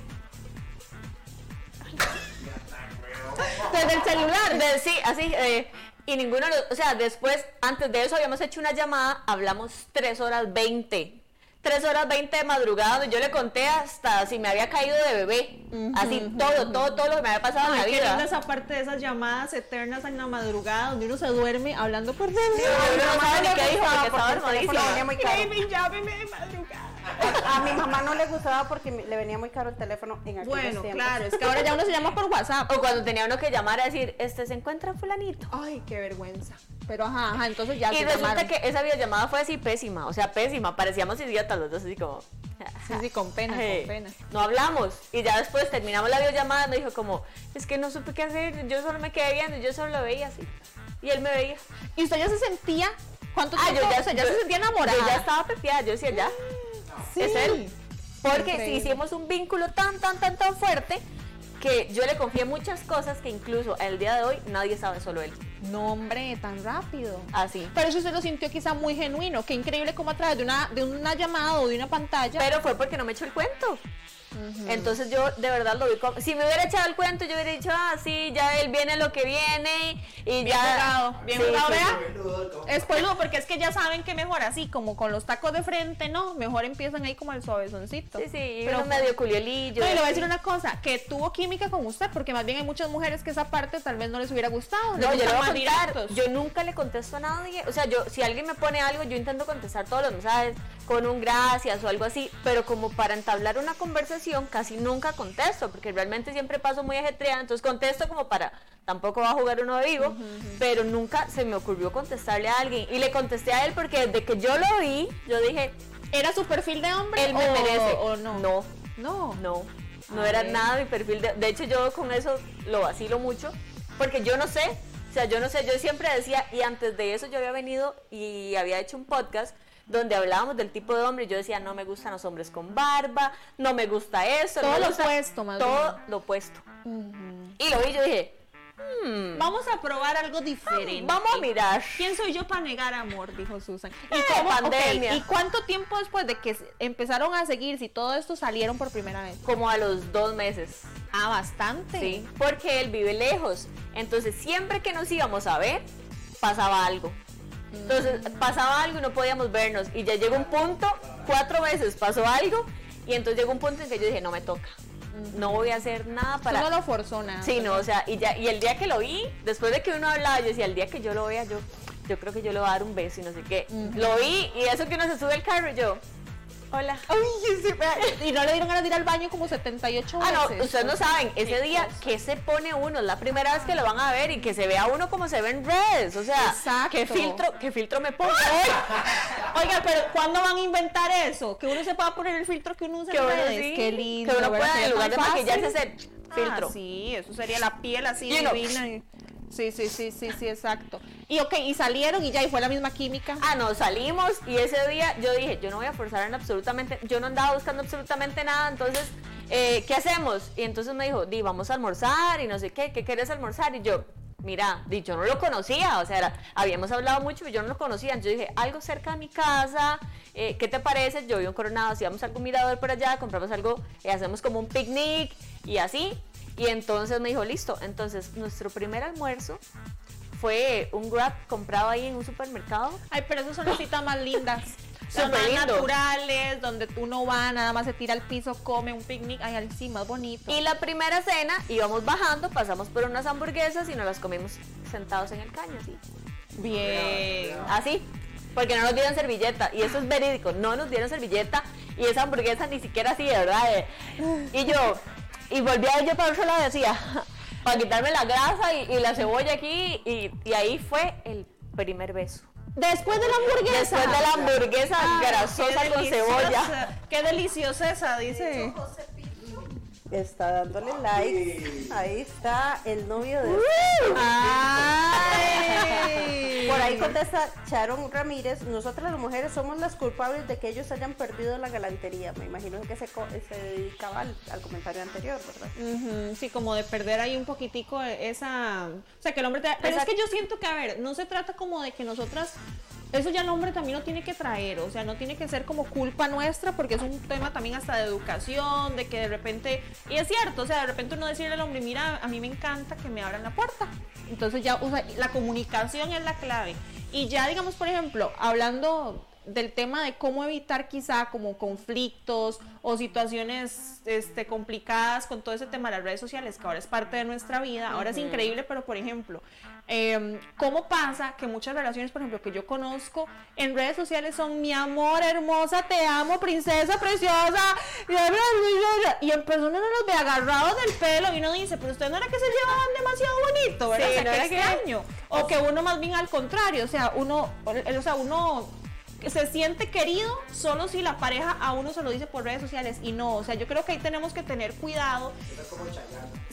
S2: Desde el celular.
S1: De- sí, así. eh, y ninguno, o sea, después, antes de eso habíamos hecho una llamada, hablamos 3 horas 20. 3 horas 20 de madrugada, donde yo le conté hasta si me había caído de bebé. así, todo, todo, todo lo que me había pasado en la
S2: qué linda
S1: vida.
S2: esa parte de esas llamadas eternas en la madrugada donde uno se duerme hablando por
S1: Sí, uno no sabe ni qué dijo porque estaba
S3: teléfono
S1: armadísima.
S2: Baby, llámeme de madrugada.
S3: A, mi mamá no le gustaba porque le venía muy caro el teléfono en aquellos
S2: Bueno,
S3: tiempos.
S2: claro, es que ahora ya uno se llama por WhatsApp.
S1: O cuando tenía uno que llamar a decir, este se encuentra fulanito.
S2: Ay, qué vergüenza. Pero ajá, ajá, entonces ya
S1: Y
S2: se
S1: resulta
S2: llamaron.
S1: que esa videollamada fue así pésima, o sea, pésima. Parecíamos idiotas los dos, así como.
S2: Sí, sí, con pena, con pena.
S1: No hablamos. Y ya después terminamos la videollamada, me dijo como, es que no supe qué hacer, yo solo me quedé viendo, yo solo lo veía así. Y él me veía.
S2: ¿Y usted ya se sentía? ¿Cuánto
S1: Ah,
S2: tiempo?
S1: yo ya,
S2: o sea, ya
S1: yo-
S2: se sentía enamorada.
S1: Yo ya estaba pepeada, yo decía ya.
S2: Sí.
S1: es él. Porque
S2: Increíble.
S1: si hicimos un vínculo tan, tan, tan, tan fuerte que yo le confié muchas cosas que incluso el día de hoy nadie sabe, solo él.
S2: No, hombre, tan rápido.
S1: Así.
S2: Pero eso usted lo sintió quizá muy genuino. Qué increíble cómo a través de una, de una llamada o de una pantalla.
S1: Pero fue porque no me echó el cuento. Entonces yo de verdad lo vi como... Si me hubiera echado el cuento, yo hubiera dicho, ah, sí, ya él viene lo que viene y
S2: Bien
S1: ya...
S2: jugado, bien
S1: Sí,
S2: jugado,
S1: sí,
S2: vea.
S1: sí.
S2: Es peludo, porque es que ya saben que mejor así, como con los tacos de frente, ¿no? Mejor empiezan ahí como el suavezoncito.
S1: Sí, sí, y
S2: Pero
S1: medio culiolillo.
S2: No, y le voy a decir una cosa, que tuvo química con usted, porque más bien hay muchas mujeres que esa parte tal vez no les hubiera gustado.
S1: No, yo le voy a contar, yo nunca le contesto a nadie, o sea, yo si alguien me pone algo, yo intento contestar todos los mensajes con un gracias o algo así, pero como para entablar una conversación casi nunca contesto, porque realmente siempre paso muy ajetreada, entonces contesto como para, tampoco va a jugar uno de vivo, pero nunca se me ocurrió contestarle a alguien, y le contesté a él porque desde que yo lo vi, yo dije,
S2: ¿Era su perfil de hombre
S1: él me
S2: o,
S1: merece,
S2: o no?
S1: no,
S2: No.
S1: no, no era nada mi perfil. De, de hecho, yo con eso lo vacilo mucho, porque yo no sé, o sea, yo no sé, yo siempre decía, y antes de eso yo había venido y había hecho un podcast donde hablábamos del tipo de hombre, yo decía, no me gustan los hombres con barba, no me gusta eso,
S2: Todo
S1: no
S2: lo
S1: gusta-
S2: opuesto, más
S1: Todo
S2: bien.
S1: lo opuesto.
S2: Ujú.
S1: Y lo vi, yo dije, hmm,
S2: Vamos a probar algo diferente.
S1: vamos a mirar.
S2: ¿Quién soy yo para negar amor? Dijo Susan. ¿Y,
S1: Eh,
S2: cómo-
S1: pandemia.
S2: ¿Y cuánto tiempo después de que empezaron a seguir, si todo esto salieron por primera vez?
S1: Como a los dos meses.
S2: Ah, bastante.
S1: Sí, porque él vive lejos. Entonces, siempre que nos íbamos a ver, pasaba algo. Entonces, pasaba algo y no podíamos vernos. Y ya llegó un punto, cuatro veces pasó algo, y entonces llegó un punto en que yo dije, no me toca. No voy a hacer nada
S2: Tú
S1: para...
S2: no lo forzó nada.
S1: Sí, no, o sea, y, ya, y el día que lo vi, después de que uno hablaba, yo decía, el día que yo lo vea, yo, yo creo que yo le voy a dar un beso y no sé qué. Lo vi, y eso que uno se sube al carro, y yo, hola.
S2: Ay, y no le dieron ganas de ir al baño como 78
S1: Ah,
S2: veces.
S1: no, ustedes no saben, ese
S2: Qué
S1: día que se pone uno, es la primera vez que lo van a ver y que se vea uno como se ve en redes, o sea,
S2: Exacto.
S1: qué filtro, qué filtro me pongo
S2: Oiga, pero ¿cuándo van a inventar eso? Que uno se pueda poner el filtro que uno usa en redes.
S1: sí,
S2: Qué lindo.
S1: que uno pueda en lugar de maquillarse hacer filtro.
S2: Ah, sí, eso sería la piel así divina. Sí, sí, sí, sí, sí, exacto. Y ok, y salieron y ya, y fue la misma química.
S1: Ah, no, salimos y ese día yo dije, yo no voy a forzar en absolutamente, yo no andaba buscando absolutamente nada, entonces, eh, ¿qué hacemos? Y entonces me dijo, di, vamos a almorzar y no sé qué, ¿qué querés almorzar? Y yo, mira, di, yo no lo conocía, o sea, era- habíamos hablado mucho, pero yo no lo conocía. Entonces dije, algo cerca de mi casa, eh, ¿qué te parece? Yo vivo en Coronado, si vamos a algún mirador por allá, compramos algo, eh, hacemos como un picnic y así. Y entonces me dijo, listo. Entonces, nuestro primer almuerzo fue un Grab comprado ahí en un supermercado.
S2: Ay, pero esas son las citas más lindas.
S1: Súper
S2: más
S1: lindo.
S2: naturales, donde tú no vas, nada más se tira al piso, come un picnic. Ay, sí, más bonito.
S1: Y la primera cena íbamos bajando, pasamos por unas hamburguesas y nos las comimos sentados en el caño, así.
S2: Bien.
S1: Así, porque no nos dieron servilleta. Y eso es verídico, no nos dieron servilleta. Y esa hamburguesa ni siquiera así, de verdad. eh. Y yo, y volví a yo para otro lado y decía, para quitarme la grasa y, y la cebolla aquí. Y, y ahí fue el primer beso.
S2: Después de la hamburguesa.
S1: Después de la hamburguesa
S2: Ay,
S1: grasosa
S2: qué
S1: con
S2: deliciosa,
S1: cebolla.
S2: Qué deliciosa esa, dice.
S3: Está dándole like. Ahí está el novio de.
S2: Ay.
S3: Por ahí contesta Sharon Ramírez, nosotras las mujeres somos las culpables de que ellos hayan perdido la galantería. Me imagino que se, se dedicaba al, al comentario anterior, ¿verdad?
S2: Sí, como de perder ahí un poquitico esa... O sea, que el hombre te... Pero es que yo siento que, a ver, no se trata como de que nosotras... Eso ya el hombre también lo tiene que traer, o sea, no tiene que ser como culpa nuestra, porque es un tema también hasta de educación, de que de repente, y es cierto, o sea, de repente uno decirle al hombre, mira, a mí me encanta que me abran la puerta. Entonces ya, o sea, la comunicación es la clave. Y ya, digamos, por ejemplo, hablando del tema de cómo evitar quizá como conflictos o situaciones este, complicadas con todo ese tema de las redes sociales, que ahora es parte de nuestra vida, ahora es increíble, pero por ejemplo, em, ¿cómo pasa que muchas relaciones, por ejemplo, que yo conozco en redes sociales son mi amor, hermosa, te amo, princesa, preciosa, y en persona uno los ve agarrados del pelo y uno dice, pero usted no era que se llevaban demasiado bonito, ¿verdad?
S1: Sí,
S2: o sea,
S1: no
S2: qué
S1: era que-
S2: extraño. O que uno más bien al contrario, o sea, uno, o sea, uno se siente querido solo si la pareja a uno se lo dice por redes sociales y no, o sea, yo creo que ahí tenemos que tener cuidado.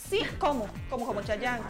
S2: Sí, ¿cómo? Como como Chayanne.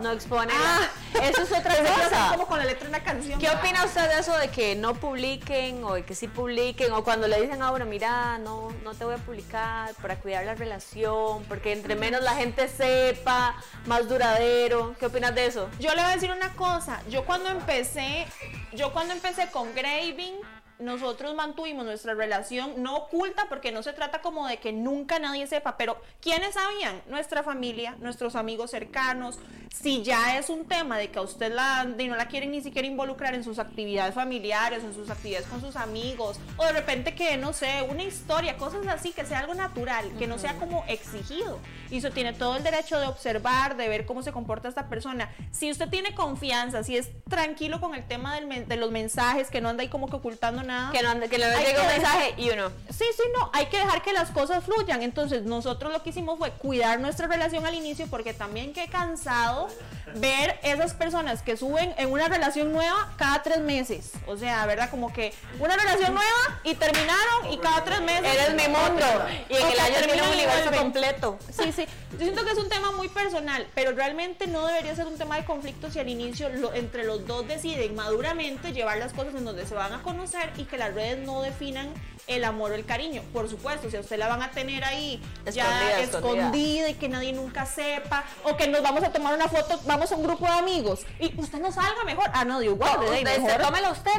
S1: No expone.
S2: Ah.
S1: Eso es otra cosa.
S2: como con la letra de una canción.
S1: ¿Qué opina usted de eso de que no publiquen o de que sí publiquen o cuando le dicen a uno, mira, no, no te voy a publicar para cuidar la relación, porque entre menos la gente sepa, más duradero? ¿Qué opinas de eso?
S2: Yo le voy a decir una cosa, yo cuando empecé, yo cuando empecé con Graving, nosotros mantuvimos nuestra relación no oculta porque no se trata como de que nunca nadie sepa, pero ¿quiénes sabían? Nuestra familia, nuestros amigos cercanos. Si ya es un tema de que a usted la, de no la quieren ni siquiera involucrar en sus actividades familiares, en sus actividades con sus amigos, o de repente que, no sé, una historia, cosas así, que sea algo natural, que no sea como exigido. Y eso tiene todo el derecho de observar, de ver cómo se comporta esta persona. Si usted tiene confianza, si es tranquilo con el tema del de los mensajes, que no anda ahí como que ocultando nada.
S1: Que no, que no le
S2: Hay
S1: llega un mensaje y uno.
S2: Sí, sí, no, hay que dejar que las cosas fluyan. Entonces, nosotros lo que hicimos fue cuidar nuestra relación al inicio, porque también qué cansado ver esas personas que suben en una relación nueva cada tres meses. O sea, ¿verdad? Como que una relación nueva y terminaron y cada tres meses.
S1: Eres mi mundo. Y en
S2: O
S1: el año tiene
S2: terminan
S1: un universo completo.
S2: Sí, sí. Yo siento que es un tema muy personal, pero realmente no debería ser un tema de conflicto si al inicio lo- entre los dos deciden maduramente llevar las cosas en donde se van a conocer y que las redes no definan el amor o el cariño. Por supuesto, si a usted la van a tener ahí ya
S1: Escondida,
S2: y que nadie nunca sepa, o que nos vamos a tomar una foto, vamos a un grupo de amigos y usted no salga mejor. Ah, no, digo,
S1: No, usted,
S2: mejor.
S1: tómela usted.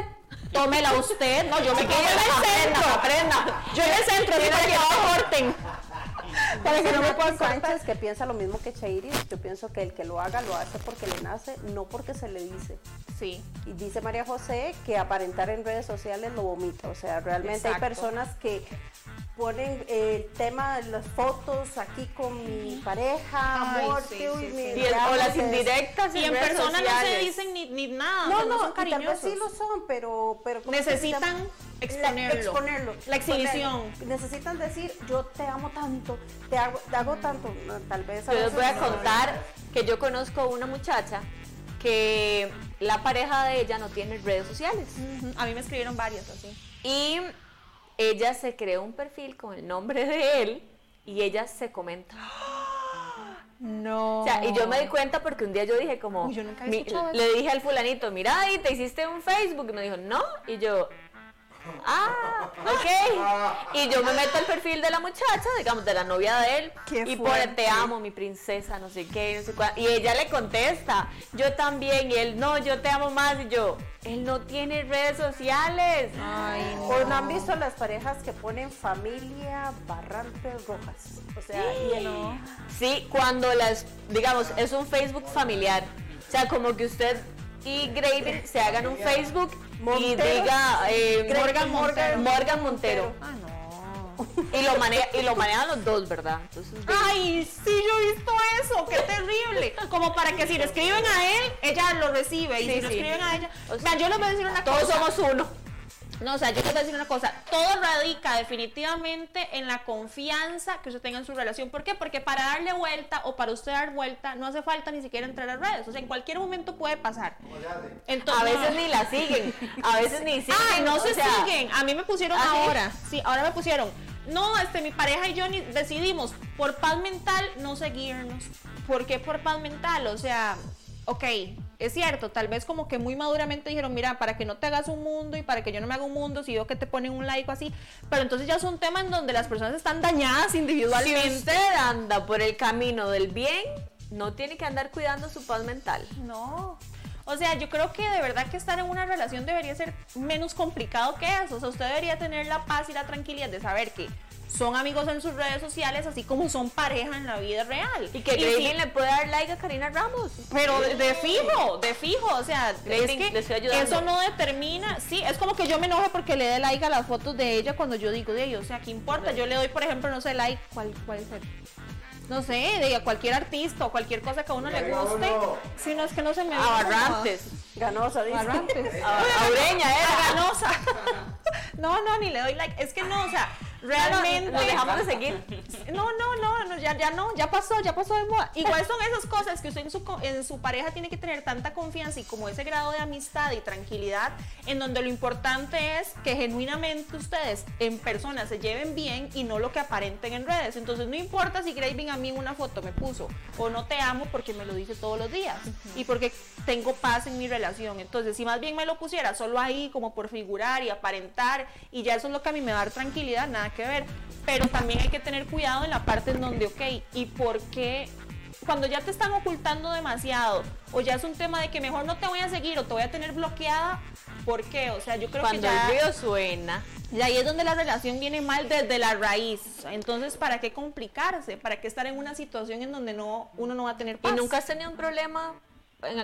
S2: Tómela usted. No, yo me quedo en el centro.
S1: aprenda.
S2: Yo en el centro, que no corten. Para que no me puedan.
S3: Sánchez que piensa lo mismo que Chairis, yo pienso que el que lo haga lo hace porque le nace, no porque se le dice.
S2: Sí.
S3: Y dice María José que aparentar en redes sociales lo vomita. O sea, realmente hay personas que ponen el tema de las fotos aquí con mi pareja,
S2: Ay,
S3: amor,
S2: sí,
S3: que
S2: sí,
S3: uy,
S2: sí.
S3: me
S1: Y o las indirectas
S2: Y en persona no se dicen ni, ni nada,
S3: No,
S2: o sea,
S3: no,
S2: son
S3: y tal vez sí lo son, pero... pero ¿cómo se
S2: Necesitan? Exponerlo.
S3: La, exponerlo.
S2: La exhibición.
S3: Necesitan decir, yo te amo tanto, te hago, te hago tanto. Tal vez...
S1: Yo les voy a
S3: no.
S1: contar que yo conozco una muchacha que la pareja de ella no tiene redes sociales.
S2: A mí me escribieron varias así.
S1: Y ella se creó un perfil con el nombre de él y ella se comenta.
S2: No.
S1: O sea, y yo me di cuenta porque un día yo dije como,
S2: Uy, yo nunca
S1: mi- le dije al fulanito, mira, y te hiciste un Facebook, y me dijo, no, y yo, Ah, ok. Y yo me meto al perfil de la muchacha, digamos, de la novia de él.
S2: Qué
S1: y pone,
S2: fuerte.
S1: te amo, mi princesa, no sé qué, no sé cuál. Y ella le contesta, yo también. Y él, no, yo te amo más. Y yo, él no tiene redes sociales.
S2: Ay,
S3: ¿O no han visto las parejas que ponen familia Barrantes Rojas? O sea, y el-
S1: Sí, cuando las, digamos, es un Facebook familiar. O sea, como que usted y Graven se hagan un Facebook y diga eh, Morgan,
S3: Montero.
S1: Morgan Montero.
S2: Ah, no.
S1: Y lo, maneja, y lo manejan los dos, ¿verdad? Entonces,
S2: Ay, sí, yo he visto eso, qué terrible. Como para que si le escriben a él, ella lo recibe. Y
S1: Sí,
S2: si le
S1: sí.
S2: escriben a ella.
S1: O sea,
S2: yo les voy a decir una
S1: todos
S2: cosa.
S1: somos uno.
S2: No, o sea, yo les voy a decir una cosa. Todo radica definitivamente en la confianza que usted tenga en su relación. ¿Por qué? Porque para darle vuelta o para usted dar vuelta no hace falta ni siquiera entrar a redes. O sea, en cualquier momento puede pasar. Entonces,
S1: A veces ni la siguen, a veces ni siguen.
S2: Ay, no se
S1: sea,
S2: siguen. A mí me pusieron
S1: ¿Ah,
S2: ahora. Sí, ahora me pusieron. No, este, mi pareja y yo ni- decidimos por paz mental no seguirnos. ¿Por qué por paz mental? O sea, ok, es cierto, tal vez como que muy maduramente dijeron, mira, para que no te hagas un mundo y para que yo no me haga un mundo, si veo que te ponen un like o así. Pero entonces ya es un tema en donde las personas están dañadas
S1: Si
S2: individualmente.
S1: usted anda por el camino del bien, no tiene que andar cuidando su paz mental.
S2: No. O sea, yo creo que de verdad que estar en una relación debería ser menos complicado que eso. O sea, usted debería tener la paz y la tranquilidad de saber que son amigos en sus redes sociales, así como son pareja en la vida real.
S1: Y que
S2: si-
S1: Graven le puede dar like a Karina Ramos.
S2: pero de, de fijo, de fijo, o sea, es que
S1: le estoy ayudando.
S2: eso no determina, sí, es como que yo me enoje porque le dé like a las fotos de ella cuando yo digo de ella, o sea, ¿qué importa? Yo le doy, por ejemplo, no sé, like, ¿cuál, cuál es el? No sé, de cualquier artista o cualquier cosa que a uno le guste. Si no es que no se me
S1: A Barrantes.
S3: Ganosa, dice.
S2: Barrantes.
S1: A Ureña
S2: La
S1: era.
S2: ganosa. No, no, ni le doy like. Es que no, o sea, realmente.
S1: Dejamos de seguir.
S2: No, no, no, no, ya, ya no, ya pasó, ya pasó de moda. Igual son esas cosas que usted en su, en su pareja tiene que tener tanta confianza y como ese grado de amistad y tranquilidad, en donde lo importante es que genuinamente ustedes en persona se lleven bien y no lo que aparenten en redes. Entonces no importa si Graving a mí en una foto me puso o no te amo porque me lo dice todos los días y porque tengo paz en mi relación. Entonces si más bien me lo pusiera solo ahí como por figurar y aparentar y ya eso es lo que a mí me va a dar tranquilidad, nada que ver. Pero también hay que tener cuidado en la parte en donde, ok, ¿y por qué? Cuando ya te están ocultando demasiado, o ya es un tema de que mejor no te voy a seguir o te voy a tener bloqueada, ¿por qué? O sea, yo creo
S1: Cuando
S2: que ya,
S1: el río suena.
S2: y ahí es donde la relación viene mal desde la raíz. Entonces, ¿para qué complicarse? ¿Para qué estar en una situación en donde no uno no va a tener
S1: ¿Y
S2: paz?
S1: nunca has tenido un problema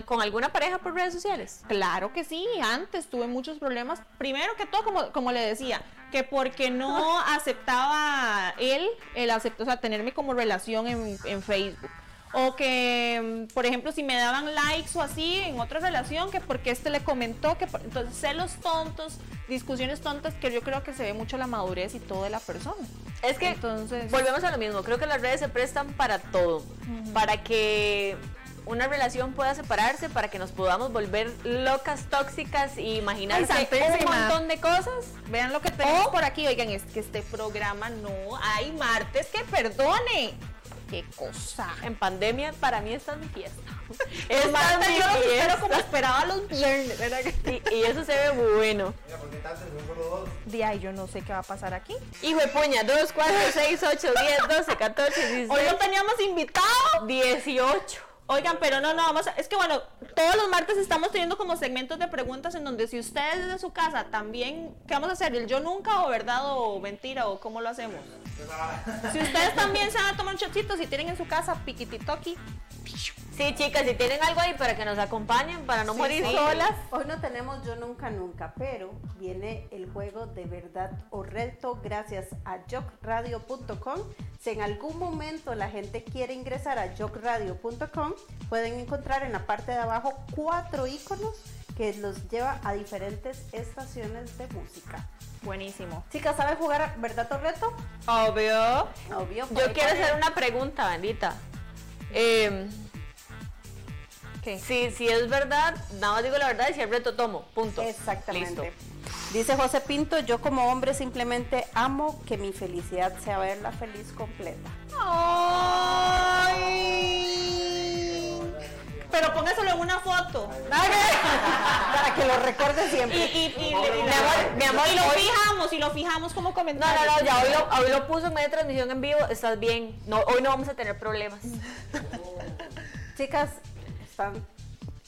S1: con alguna pareja por redes sociales?
S2: Claro que sí, antes tuve muchos problemas. Primero que todo, como, como le decía, que porque no aceptaba él, el aceptó, o sea, tenerme como relación en, en Facebook. O que, mm, por ejemplo, si me daban likes o así en otra relación, que porque este le comentó, que por- entonces celos tontos, discusiones tontas, que yo creo que se ve mucho la madurez y todo de la persona.
S1: Es que
S2: Entonces-
S1: volvemos a lo mismo. Creo que las redes se prestan para todo. Para que una relación pueda separarse, para que nos podamos volver locas, tóxicas y imaginarse
S2: Ay,
S1: un montón de cosas.
S2: Vean lo que tenemos por aquí. Oigan, es que este programa no hay martes que perdone. Qué cosa.
S1: En pandemia, para mí esta es mi fiesta.
S2: Es
S1: Esta
S2: más,
S1: es mi
S2: yo los espero como esperaba los viernes,
S1: Y, y eso se ve bueno.
S4: Mira, ¿por qué solo dos.
S2: De ahí yo no sé qué va a pasar aquí.
S1: Hijo de puña, 2, 4, 6, 8, 10, 12, 14, 16,
S2: Hoy no teníamos invitado.
S1: 18.
S2: Oigan, pero no, no, vamos a, es que bueno, todos los martes estamos teniendo como segmentos de preguntas en donde si ustedes desde su casa también, ¿qué vamos a hacer? ¿El yo nunca o verdad o mentira o cómo lo hacemos? Si ustedes también se van a tomar un shotcito, si tienen en su casa piquititoki,
S1: Sí, chicas, si tienen algo ahí para que nos acompañen, para no
S2: Sí,
S1: morir
S2: sí.
S1: solas.
S3: Hoy no tenemos Yo Nunca Nunca, pero viene el juego de verdad o reto gracias a jocradio.com. Si en algún momento la gente quiere ingresar a jocradio.com, pueden encontrar en la parte de abajo cuatro iconos que los lleva a diferentes estaciones de música.
S2: buenísimo.
S3: Chicas, ¿saben jugar verdad o reto?
S2: Obvio.
S3: Obvio.
S1: Yo quiero hacer una pregunta, bendita. Eh,
S2: ¿Qué?
S1: si, si es verdad, nada más digo la verdad y si es reto, tomo. Punto.
S3: Exactamente.
S1: Listo.
S3: Dice José Pinto, yo como hombre simplemente amo que mi felicidad sea verla feliz completa.
S2: Ay. Pero póngaselo en una foto.
S3: Para que lo recuerde
S2: Y,
S3: siempre.
S2: y, y,
S1: Mi amor, mi amor,
S2: y lo
S1: hoy-
S2: fijamos, y lo fijamos como
S1: No,
S2: comentario.
S1: no, no, ya hoy lo, hoy lo puso en medio de transmisión en vivo, estás bien. No, hoy no vamos a tener problemas.
S3: Chicas, ¿están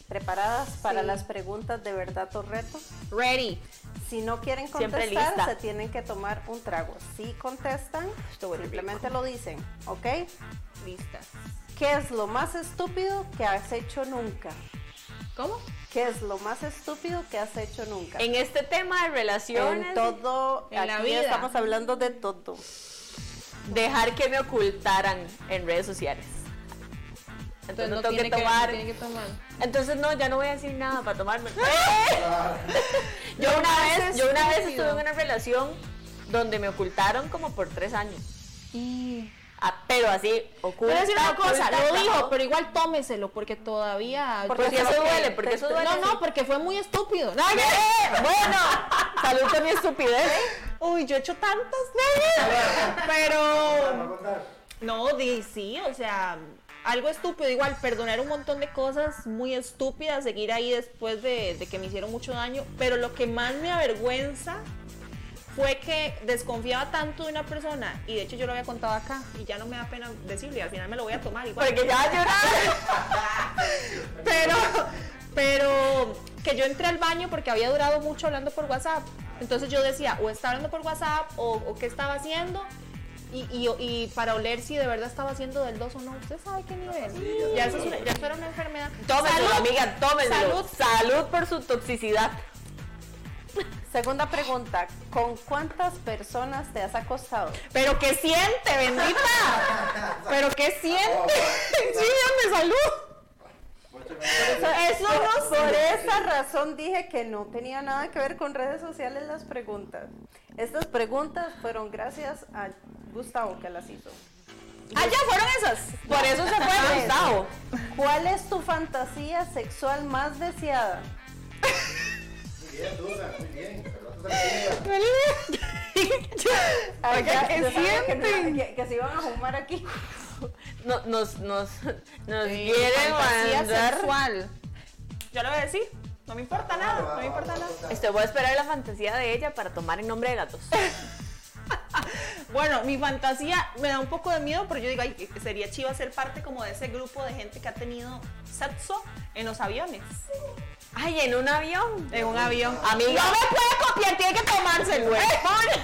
S3: preparadas para
S2: Sí.
S3: las preguntas de verdad o reto?
S2: Ready.
S3: Si no quieren contestar, se tienen que tomar un trago. Si contestan, simplemente lo dicen, ¿ok?
S2: Lista.
S3: ¿Qué es lo más estúpido que has hecho nunca?
S2: ¿Cómo?
S3: ¿Qué es lo más estúpido que has hecho nunca?
S1: En este tema de relaciones,
S3: En todo,
S2: En la
S3: aquí
S2: vida.
S3: estamos hablando de todo.
S1: dejar que me ocultaran en redes sociales. Entonces no, tengo que tomar.
S2: tiene que tomar.
S1: Entonces no, ya no voy a decir nada para tomarme. yo una vez, yo una vez estuve en una relación donde me ocultaron como por tres años.
S2: Y...
S1: Ah, pero así.
S2: Voy a decir una cosa, lo dijo, pero igual tómeselo porque todavía.
S1: Porque eso
S2: que-
S1: duele, porque eso duele.
S2: No, no, porque fue muy estúpido. No,
S1: Bueno, salud mi estupidez.
S2: Uy, yo he hecho tantas Pero. No, di sí, o sea, algo estúpido. Igual, perdonar un montón de cosas muy estúpidas, seguir ahí después de, de que me hicieron mucho daño. Pero lo que más me avergüenza fue que desconfiaba tanto de una persona. Y de hecho, yo lo había contado acá. Y ya no me da pena decirlo. Y al final me lo voy a tomar igual.
S1: Porque ya va a llorar.
S2: Pero, pero que yo entré al baño porque había durado mucho hablando por WhatsApp. Entonces yo decía, o estaba hablando por WhatsApp o, o qué estaba haciendo. Y, y- y para oler si de verdad estaba haciendo del 2 o no. ¿Usted sabe qué nivel? Ya eso, es una, ya eso era una enfermedad. Salud.
S1: amiga, tómenselo.
S2: Salud.
S1: Salud por su toxicidad.
S3: Segunda pregunta, ¿con cuántas personas te has acostado?
S2: Pero qué siente, bendita. Pero qué siente. Sí, dame salud. Eso no
S3: Por esa razón dije que no tenía nada que ver con redes sociales las preguntas. Estas preguntas fueron gracias a Gustavo que las hizo.
S2: Ah, ya fueron esas.
S1: Por eso se fue Gustavo.
S3: ¿Cuál es tu fantasía sexual más deseada?
S4: Bien, Susan, muy bien. Pero tú sabes
S3: Oiga,
S2: ¿qué
S3: yo sabía que,
S2: sienten?
S3: que- que se iban a fumar aquí.
S1: No- nos, nos, nos
S2: Sí,
S1: quieren
S2: fantasía
S1: mandar.
S2: sexual. Yo le voy a decir, no me importa nada, no me importa nada.
S1: Este, voy a esperar la fantasía de ella para tomar en nombre de las dos.
S2: Bueno, mi fantasía me da un poco de miedo, pero yo digo, ay, sería chido ser parte como de ese grupo de gente que ha tenido sexo en los aviones.
S1: Ay, en un avión.
S2: En un avión.
S1: Amiga.
S2: No me puede copiar, tiene que. ¿eh?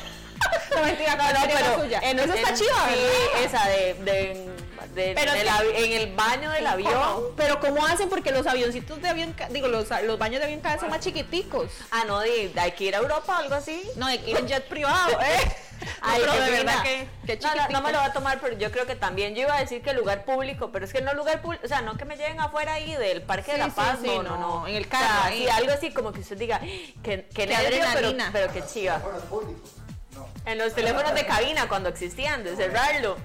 S2: No, mentira,
S1: No, no,
S2: la
S1: pero
S2: suya.
S1: en,
S2: Eso está
S1: en-
S2: chido,
S1: sí, esa de, de, de-
S2: Pero que-
S1: avi- en el baño del avión.
S2: ¿Cómo? Pero ¿cómo hacen? Porque los avioncitos de avión, digo, los, los baños de avión cada vez son más chiquiticos.
S1: Ah, no, de, hay que ir a Europa o algo así.
S2: No, hay que ir en jet privado, ¿eh?
S1: Ay,
S2: pero
S1: qué
S2: de
S1: fina.
S2: verdad que, que
S1: no, no, no me lo va a tomar, pero yo creo que también. Yo iba a decir que lugar público, pero es que no lugar público, o sea, no que me lleven afuera ahí del Parque de
S2: Sí,
S1: la Paz,
S2: sí, sí,
S1: no, no,
S2: no, en el
S1: O
S2: carro,
S1: sea, sí, algo así como que usted diga, que, que
S2: Qué
S1: nervio, pero,
S2: adrenalina.
S1: pero que chiva. En los teléfonos de cabina cuando existían, de cerrarlo.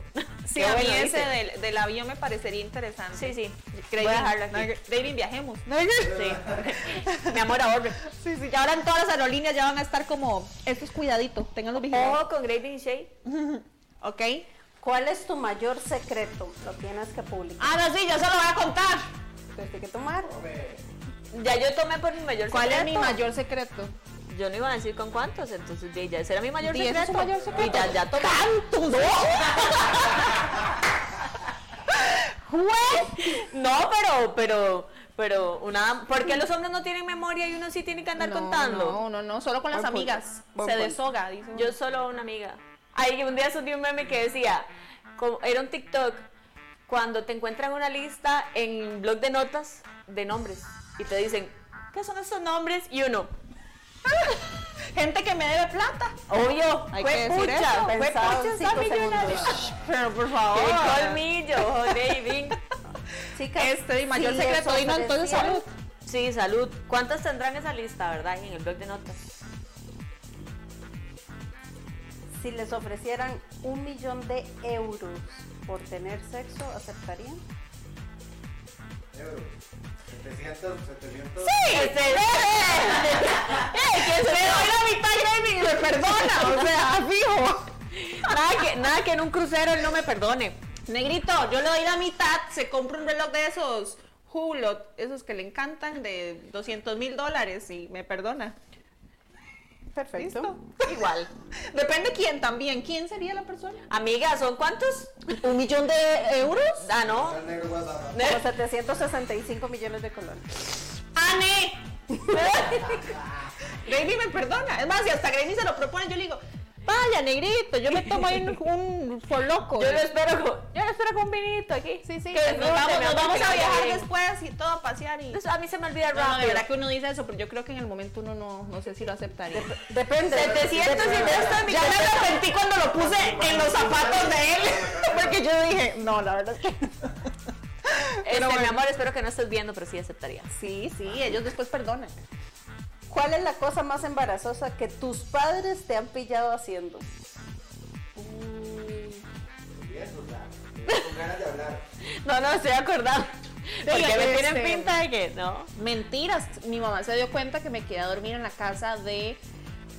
S2: Sí,
S1: Qué
S2: a mí
S1: bueno,
S2: ese del, del avión me parecería interesante.
S1: Sí, sí. Voy a dejarlo aquí.
S2: David, viajemos.
S1: Sí. Mi amor, ahorre.
S2: Sí, sí, ya ahora en todas las aerolíneas ya van a estar como, esto es cuidadito, tenganlo vigilados.
S1: Ojo con Gravy Shade.
S2: ¿Ok?
S3: ¿Cuál es tu mayor secreto? Lo tienes que publicar.
S2: Ah, no, sí, yo se lo voy a contar.
S3: Tienes que tomar.
S1: Ya yo tomé por mi mayor
S2: ¿Cuál es
S1: secreto.
S2: mi mayor secreto?
S1: Yo no iba a decir con cuántos, entonces ya, ya ese era mi mayor
S2: ese
S1: secreto.
S2: es mayor secreto.
S1: Y ya, ya tomé. No, pero, pero, pero, una, ¿por qué los hombres no tienen memoria y uno sí tiene que andar
S2: No,
S1: contando?
S2: No, no, no, solo con las amigas. Se deshoga, dice.
S1: Yo solo una amiga. Ay, un día subí un meme que decía, como- era un TikTok, cuando te encuentran una lista en blog de notas de nombres y te dicen, ¿qué son esos nombres? Y uno,
S2: Gente que me debe plata.
S1: obvio,
S2: Hay
S1: fue
S2: que decir
S1: pucha,
S2: eso.
S1: fue pucha.
S2: Pero por favor.
S1: ¡Qué colmillo, David!
S3: Chicas,
S2: Este, y mayor
S3: les
S2: secreto, y no, entonces salud.
S1: Sí, salud. ¿Cuántas tendrán esa lista, verdad? En el blog de notas.
S3: Si les ofrecieran un millón de euros por tener sexo, ¿aceptarían?
S4: Euros. 700, 700.
S1: Este, ¡Eh! que se me doy la mitad Gravy y me perdona, o sea, fijo. Nada que, nada que en un crucero él no me perdone.
S2: Negrito, yo le doy la mitad, se compra un reloj de esos Hulot, esos que le encantan de 200 mil dólares y me perdona.
S3: Perfecto.
S2: ¿Listo? Igual. Depende quién también. ¿Quién sería la persona?
S1: Amiga, ¿son cuántos?
S2: ¿Un millón de euros?
S1: Ah, no.
S3: Como 765 millones de colones.
S2: ¡Ane! Granny me perdona. Es más, si hasta Granny se lo propone, yo le digo, vaya, negrito, yo me tomo ahí un, un.
S1: Yo lo espero con, yo lo espero con un vinito aquí.
S2: Sí, sí,
S1: Que
S2: nos vamos, nos a viajar
S1: bien.
S2: después y todo a pasear y...
S1: A mí se me olvida
S2: No, no, de
S1: rápido.
S2: verdad que uno dice eso, pero yo creo que en el momento uno no, no sé si lo aceptaría.
S3: Depende.
S1: 700 y de esto en mi
S2: Ya me arrepentí cuando lo puse en los zapatos de él, porque yo dije, no, la verdad es que...
S1: Este,
S2: Pero
S1: mi
S2: bueno.
S1: amor, espero que no estés viendo, pero sí aceptaría.
S2: Sí, sí, ellos después perdonan.
S3: ¿Cuál es la cosa más embarazosa que tus padres te han pillado haciendo?
S4: Bien, Susana. Con ganas de hablar.
S1: No, no, estoy acordando. Porque me
S2: este-
S1: tienen pinta de que no.
S2: Mentiras, mi mamá se dio cuenta que me quedé a dormir en la casa de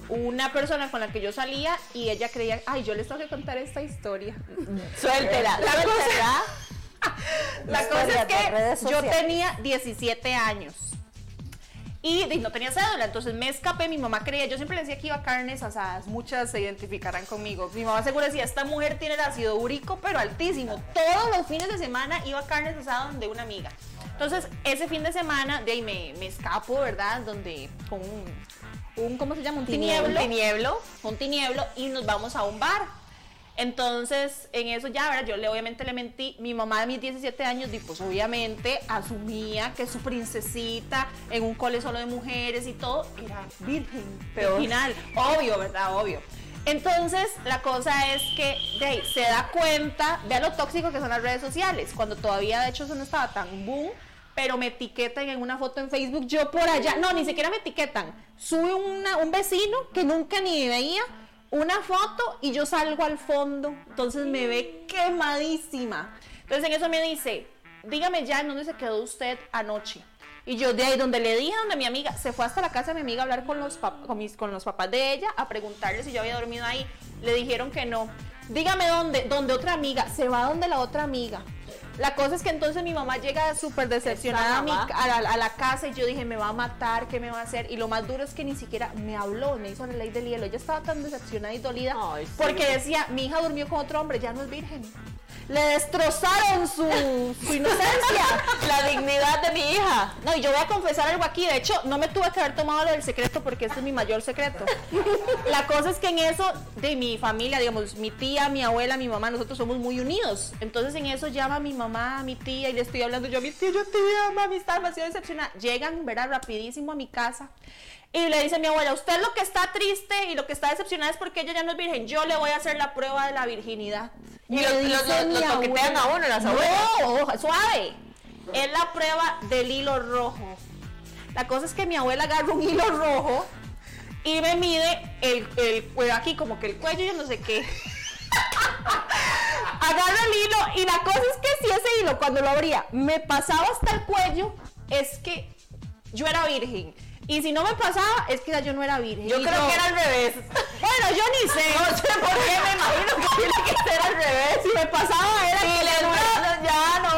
S2: una persona con la que yo salía y ella creía, ay, yo les tengo que contar esta historia.
S1: Suéltela.
S2: La cosa-. La es que yo tenía 17 años. Y no tenía cédula, entonces me escapé, mi mamá creía, yo siempre le decía que iba a carnes asadas, muchas se identificarán conmigo. Mi mamá seguro decía, esta mujer tiene el ácido úrico, pero altísimo. Todos los fines de semana iba a carnes asadas de una amiga. Entonces, ese fin de semana, de ahí me, me escapo, ¿verdad? Donde, con un, un, ¿cómo se llama? Un tinieblo.
S1: Un tinieblo.
S2: Un tinieblo y nos vamos a un bar. Entonces, en eso ya, ¿verdad? Yo le, obviamente le mentí. Mi mamá de mis 17 años, pues obviamente asumía que su princesita en un cole solo de mujeres y todo era virgen. Pero
S1: Peor.
S2: al final, obvio, ¿verdad? Obvio. Entonces, la cosa es que de ahí se da cuenta, vea lo tóxico que son las redes sociales, cuando todavía de hecho eso no estaba tan boom, pero me etiquetan en una foto en Facebook, yo por allá, no, ni siquiera me etiquetan, sube una- un vecino que nunca ni veía una foto y yo salgo al fondo, entonces me ve quemadísima. Entonces en eso me dice, dígame ya en dónde se quedó usted anoche. Y yo de ahí donde le dije, donde mi amiga, se fue hasta la casa de mi amiga a hablar con los, con, mis, con los papás de ella, a preguntarle si yo había dormido ahí. Le dijeron que no. Dígame dónde, donde otra amiga, se va donde la otra amiga. La cosa es que entonces mi mamá llega súper decepcionada a, mi la, a la casa y yo dije, me va a matar, ¿qué me va a hacer? Y lo más duro es que ni siquiera me habló, me hizo la ley del hielo. Ella estaba tan decepcionada y dolida
S1: Ay, sí.
S2: porque decía, mi hija durmió con otro hombre, ya no es virgen. Le destrozaron su, su inocencia.
S1: La mi hija.
S2: No, y yo voy a confesar algo aquí. De hecho, no me tuve que haber tomado lo del secreto porque este es mi mayor secreto. La cosa es que en eso, de mi familia, digamos, mi tía, mi abuela, mi mamá, nosotros somos muy unidos. Entonces en eso llama mi mamá, a mi tía, y le estoy hablando yo a mi tía, yo tía, mami, está demasiado decepcionada. Llegan, verá, rapidísimo a mi casa. Y le dice mi abuela, usted lo que está triste y lo que está decepcionada es porque ella ya no es virgen. Yo le voy a hacer la prueba de la virginidad.
S1: Y
S2: Me
S1: lo- lo- lo- toquetean a uno, las abuelas.
S2: No, suave. Es la prueba del hilo rojo. La cosa es que mi abuela agarra un hilo rojo y me mide el, el aquí, como que el cuello, yo no sé qué. Agarra el hilo y la cosa es que si ese hilo cuando lo abría me pasaba hasta el cuello, es que yo era virgen. Y si no me pasaba, es que ya yo no era virgen.
S1: Yo
S2: Y
S1: creo que era al revés.
S2: Bueno, yo ni sé.
S1: No sé por qué, me imagino que tiene que ser al revés.
S2: Si me pasaba era que
S1: le
S2: ya no
S1: ya no.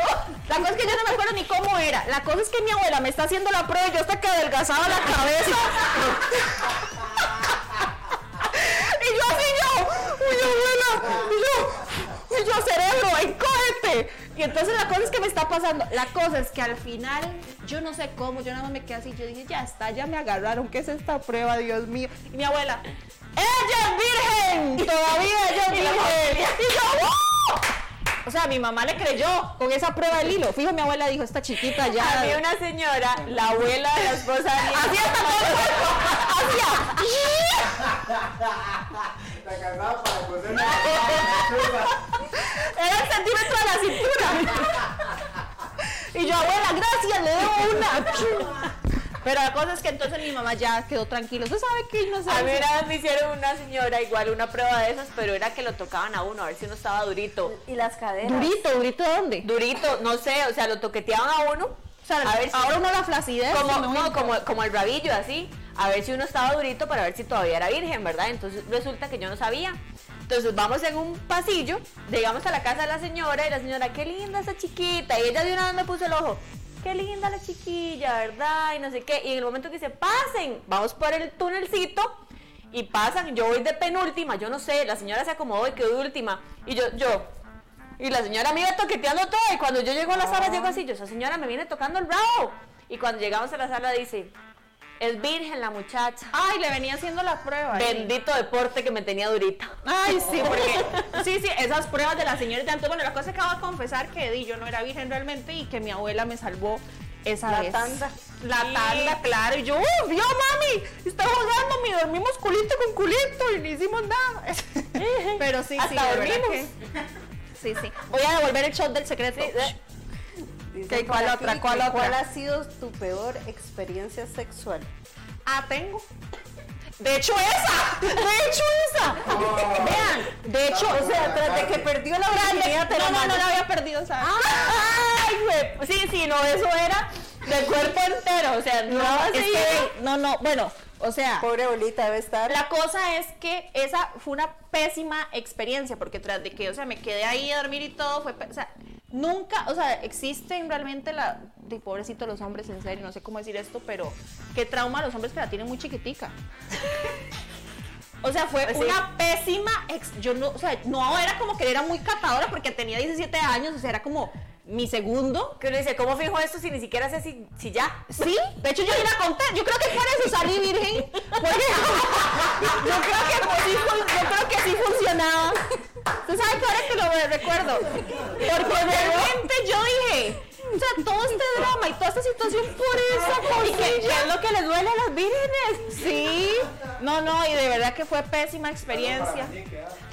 S2: La cosa es que yo no me acuerdo ni cómo era. La cosa es que mi abuela me está haciendo la prueba y yo hasta que adelgazaba la cabeza. y yo así yo, uy abuela, y yo, y yo cerebro, encógete. Y entonces la cosa es que me está pasando. La cosa es que al final, yo no sé cómo, yo nada más me quedé así. Yo dije, ya está, ya me agarraron. ¿Qué es esta prueba, Dios mío? Y mi abuela, ¡Ella es virgen! Todavía ella es virgen. Y yo, ¡wow! O sea, mi mamá le creyó con esa prueba del hilo. Fijo, mi abuela dijo, esta chiquita ya.
S1: Había una señora, la abuela de la esposa de mi
S2: Así hasta todo el cuerpo. Hacía.
S4: La para
S2: Era el centímetro de la cintura. Y yo, abuela, gracias, le debo una. Pero la cosa es que entonces mi mamá ya quedó tranquila. ¿Usted sabe que no
S1: A
S2: sabe?
S1: mí una vez me hicieron una señora igual una prueba de esas, pero era que lo tocaban a uno, a ver si uno estaba durito.
S3: Y las caderas.
S2: Durito, durito, ¿dónde?
S1: Durito, no sé, o sea, lo toqueteaban a uno.
S2: O sea,
S1: a ver si-
S2: ahora uno la flacidez.
S1: como,
S2: no,
S1: no, como, como el rabillo, así. A ver si uno estaba durito para ver si todavía era virgen, ¿verdad? Entonces resulta que yo no sabía. Entonces vamos en un pasillo, llegamos a la casa de la señora y la señora, qué linda esa chiquita. Y ella de una vez me puso el ojo. qué linda la chiquilla, ¿verdad? Y no sé qué. Y en el momento que dice, pasen, vamos por el túnelcito. Y pasan, yo voy de penúltima, yo no sé, la señora se acomodó y quedó de última. Y yo, yo, y la señora me iba toqueteando todo. Y cuando yo llego a la sala, llego así, yo, esa señora me viene tocando el bravo. Y cuando llegamos a la sala, dice, es virgen la muchacha.
S2: Ay, le venía haciendo la prueba. ahí.
S1: Bendito deporte que me tenía durita.
S2: Ay, sí, porque sí, sí, esas pruebas de la señora de antes. Bueno, la cosa es que acabo de confesar que di, yo no era virgen realmente y que mi abuela me salvó esa
S3: La
S2: vez.
S3: tanda.
S2: La
S1: Sí.
S2: tanda, claro. Y yo, ¡Uf, yo, mami! Está jugando, mi dormimos culito con culito y no hicimos nada. Pero sí, sí,
S1: Hasta
S2: verdad
S1: dormimos.
S2: que- Sí, sí. Voy a devolver el shot del secreto.
S3: Dice
S2: ¿cuál
S3: por
S2: otra?
S3: aquí
S2: ¿Cuál
S3: que
S2: otra?
S3: ¿Cuál ha sido tu peor experiencia sexual?
S2: Ah, tengo. De hecho, esa. De hecho, esa. Vean, de hecho,
S3: O sea, tras de que perdió la virginidad,
S2: no,
S3: la
S2: no, no la había perdido, ¿sabes?
S1: Ay, güey. Sí, sí, no, eso era del cuerpo entero. O sea, no,
S2: No, es que, no, no, bueno, o sea,
S3: Pobre bolita debe estar.
S2: la cosa es que esa fue una pésima experiencia, porque tras de que, o sea, me quedé ahí a dormir y todo, fue, o sea, nunca, o sea, existen realmente la, de pobrecito los hombres, en serio, no sé cómo decir esto, pero qué trauma los hombres que la tienen muy chiquitica. O sea, fue
S1: Pues sí.
S2: una pésima, ex- yo no, o sea, no era como que era muy catadora porque tenía 17 años, o sea, era como mi segundo,
S1: Que uno dice, ¿cómo fijo esto si ni siquiera sé si, si ya?
S2: Sí, de hecho yo ni la conté. Yo creo que por eso salí virgen. Porque yo creo que pues, sí, yo creo que sí funcionaba. ¿Tú sabes que ahora que lo recuerdo? Porque de repente yo dije, o sea, todo este drama y toda esta situación por esa
S1: ¿Y qué, qué
S2: cosilla.
S1: es lo que les duele a las vírgenes?
S2: Sí, no, no, y de verdad que fue pésima experiencia.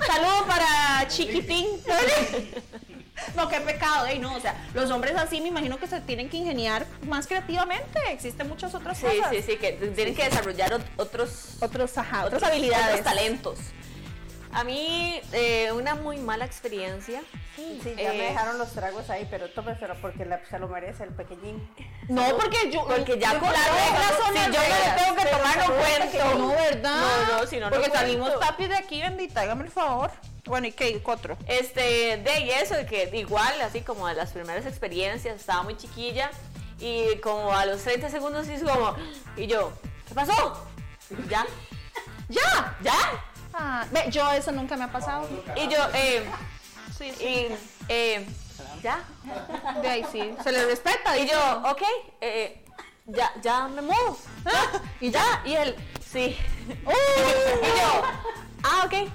S2: Saludo para Chiquitín. No, qué pecado, ey, no, o sea, los hombres así me imagino que se tienen que ingeniar más creativamente, existen muchas otras
S1: Sí,
S2: cosas.
S1: sí, sí, que tienen que desarrollar ot- otros,
S2: Otros, ajá, otras
S1: otros
S2: habilidades.
S1: otros talentos. A mí, eh, una muy mala experiencia.
S3: Sí, ya me
S1: Eh,
S3: dejaron los tragos ahí, pero tómeselo porque la- se lo merece el pequeñín.
S2: No, porque yo.
S1: Porque ya con
S2: las
S1: las
S2: reglas son
S1: si yo no le tengo que tomar, no cuento.
S2: No, ¿verdad?
S1: No, no, si no,
S2: Porque salimos tapis de aquí, bendita, hágame el favor. Bueno, ¿y qué? ¿Otro?
S1: Este, de y eso, de que igual, así como de las primeras experiencias, estaba muy chiquilla y como a los 30 segundos hizo como, y yo, ¿qué pasó? Y Ya,
S2: ¡Ya!
S1: ya.
S2: Ah, ve, yo eso nunca me ha pasado.
S1: Y yo, eh,
S2: Sí, sí.
S1: y, eh, ya.
S2: De ahí sí. Se le respeta.
S1: Y yo, ok, eh, ya, ya me muevo. Y ya, y él, sí. Y yo, ah, ok.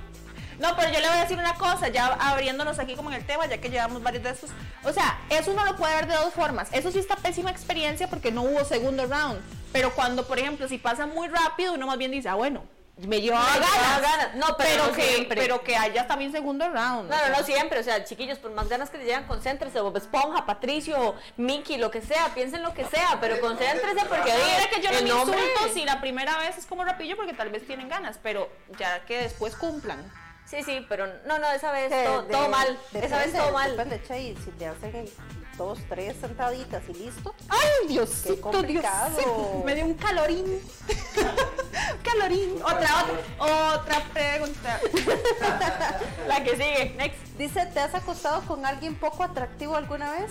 S2: No, pero yo le voy a decir una cosa, ya abriéndonos aquí como en el tema, ya que llevamos varios de estos. O sea, eso uno lo puede ver de dos formas. Eso sí está pésima experiencia porque no hubo segundo round. Pero cuando, por ejemplo, si pasa muy rápido, uno más bien dice, ah, bueno, me llevaba
S1: Me llevaba
S2: ganas.
S1: ganas. No, pero no
S2: que,
S1: siempre.
S2: pero que haya también segundo round.
S1: No, no, no siempre, o sea, chiquillos, por más ganas que le llegan, concéntrese, Bob Esponja, Patricio, Mickey, lo que sea, piensen lo que sea, pero concéntrese porque
S2: es que yo no
S1: el
S2: me
S1: nombre-
S2: insulto si la primera vez es como rapillo porque tal vez tienen ganas, pero ya que después cumplan.
S1: Sí, sí, pero no, no, esa vez todo,
S3: de-
S1: todo mal,
S3: depende,
S1: esa vez todo mal.
S3: Depende, Chay, si te hacen dos, tres sentaditas y listo.
S2: Ay, Diosito,
S3: Qué complicado.
S2: Diosito. Me dio un calorín. calorín. Otra, otra, otra pregunta.
S1: La que sigue, next.
S3: Dice, ¿te has acostado con alguien poco atractivo alguna vez?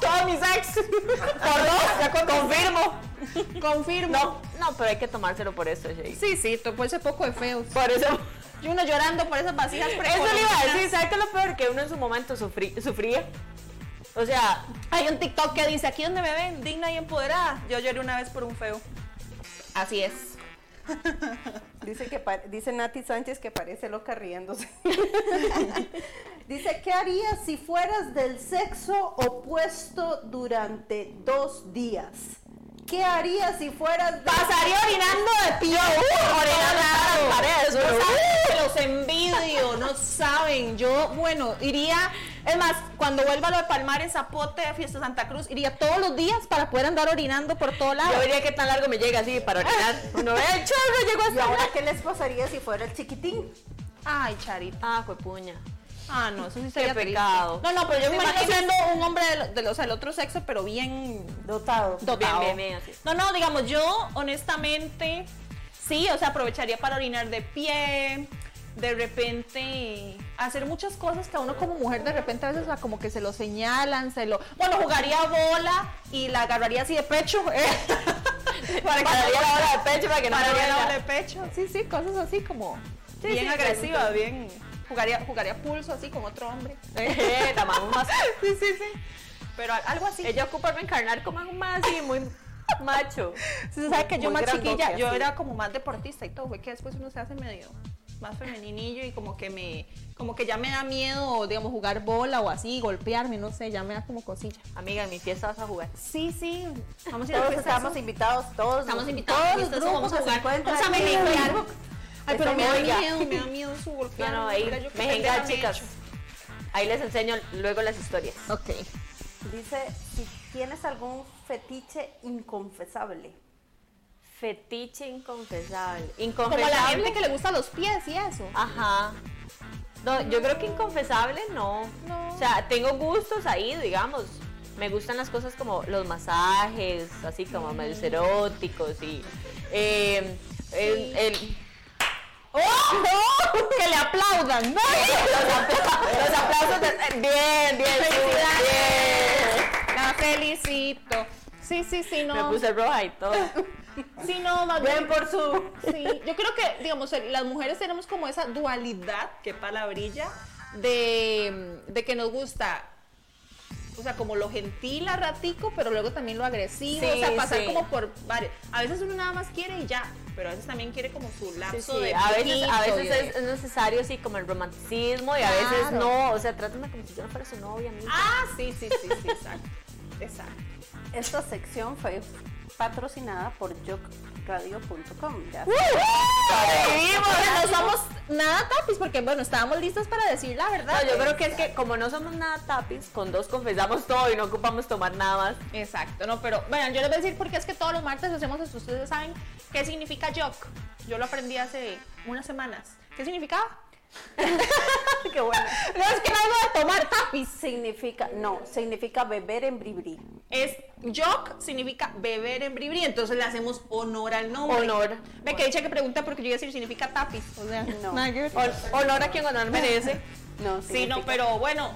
S2: Todos mis ex.
S1: Por dos, ya con- confirmo.
S2: Confirmo.
S1: No, no, pero hay que tomárselo por eso, Shay.
S2: Sí, sí, puedes ser poco de feos.
S1: Por eso.
S2: Y uno llorando por esas vasijas
S1: Eso le iba a decir, ¿sabes qué es lo peor? Que uno en su momento sufrí- sufría. O sea,
S2: Hay un TikTok que dice, aquí donde me ven, digna y empoderada. Yo lloré una vez por un feo. Así es.
S3: Dice, que dice Nati Sánchez que parece loca riéndose. dice, ¿qué harías si fueras del sexo opuesto durante dos días? ¿Qué harías si fueras del
S2: Pasaría orinando de pie.
S1: orinando a las paredes,
S2: No
S1: uno,
S2: saben que los envidio, no saben. Yo, bueno, iría, es más, cuando vuelva a lo de Palmar en Zapote de Fiesta Santa Cruz, iría todos los días para poder andar orinando por todo lado.
S1: yo vería qué tan largo me llega así para orinar. Uno ve el chorro, llegó
S3: ¿Y
S1: hasta
S3: ahora
S1: ahora.
S3: qué les pasaría si fuera el chiquitín?
S2: Ay, Charita.
S1: Ah, fue puña.
S2: Ah, no, eso sí sería
S1: Qué
S2: triste.
S1: pecado.
S2: No, no, pero yo me
S1: ¿Te
S2: imagino siendo un hombre del, del- o sea, otro sexo, pero bien
S3: Dotado.
S2: dotado.
S1: Bien, bien, bien, así.
S2: No, no, digamos, yo honestamente sí, o sea, aprovecharía para orinar de pie. De repente hacer muchas cosas que a uno como mujer de repente a veces como que se lo señalan, se lo... Bueno, jugaría bola y la agarraría así de pecho. ¿eh?
S1: para que daría la hora de pecho para que no
S2: para
S1: me
S2: la bola de pecho. Sí, sí, cosas así como
S1: Sí,
S2: bien
S1: sí,
S2: agresivas, bien... Jugaría, jugaría pulso así con otro hombre.
S1: Eh, la más.
S2: Sí, sí, sí. Pero algo así.
S1: Ella ocupa reencarnar como un más así, muy macho.
S2: Sí, sabe que yo más chiquilla, yo era como más deportista y todo, fue que después uno se hace medio más femeninillo y como que me, como que ya me da miedo, digamos, jugar bola o así, golpearme, no sé, ya me da como cosilla.
S1: Amiga, en mi fiesta vas a jugar.
S2: Sí, sí, vamos a ir
S3: Todos estamos invitados, todos.
S2: Estamos invitados,
S3: Todos los grupos
S2: vamos a jugar. Vamos a.
S3: Facebook.
S2: Ay, pero me da miedo, me da miedo su golpear.
S1: No, no, ahí,
S2: Mira, yo qué
S1: me
S2: pendeja
S1: venga,
S2: me he
S1: chicas. Ahí les enseño luego las historias.
S2: Ok.
S3: Dice, si tienes algún fetiche inconfesable.
S1: Fetiche inconfesable.
S2: Como
S1: Inconfesable.
S2: la gente que le gusta los pies y eso.
S1: Ajá. No, yo creo que inconfesable no.
S2: No.
S1: O sea, tengo gustos ahí, digamos. Me gustan las cosas como los masajes, así como medio eróticos y eh, el- el-
S2: ¡Oh! Que le aplaudan, ¿no?
S1: los aplausos. de- bien, bien,
S2: Felicidades.
S1: bien.
S2: La felicito. Sí, sí, sí, no.
S1: Me puse roja y todo.
S2: Sí, no, más
S3: Bien por su...
S2: Sí, yo creo que, digamos, las mujeres tenemos como esa dualidad, qué palabrilla, de, de que nos gusta, o sea, como lo gentil a ratico, pero luego también lo agresivo,
S1: Sí,
S2: o sea, pasar
S1: sí.
S2: como por varios. A veces uno nada más quiere y ya, pero a veces también quiere como su
S1: Sí,
S2: lapso
S1: sí,
S2: de
S1: A veces, a veces
S2: de-
S1: es, es necesario así como el romanticismo y a veces no. O sea, trátame como si yo no fuera su novia, amiga.
S2: Ah, sí, sí, sí, sí, exacto.
S3: Esta sección fue patrocinada por jocradio.com. Ya
S2: no somos nada tapis porque, bueno, estábamos listos para decir la verdad.
S1: No, yo creo que es que como no somos nada tapis, con dos confesamos todo y no ocupamos tomar nada más.
S2: Exacto, no, pero bueno, yo les voy a decir porque es que todos los martes hacemos esto. Ustedes saben qué significa jock. Yo lo aprendí hace unas semanas. ¿Qué significaba?
S3: Qué bueno.
S2: No es que no algo de tomar tapis.
S3: Significa, no, significa beber en bribri.
S2: Es jock significa beber en bribri, entonces le hacemos honor al nombre.
S1: Honor.
S2: Me que dicha que pregunta porque yo iba a decir significa tapis. O sea,
S3: No.
S1: honor a quien honor merece.
S3: No,
S2: Sí,
S3: significa-
S2: no, pero bueno,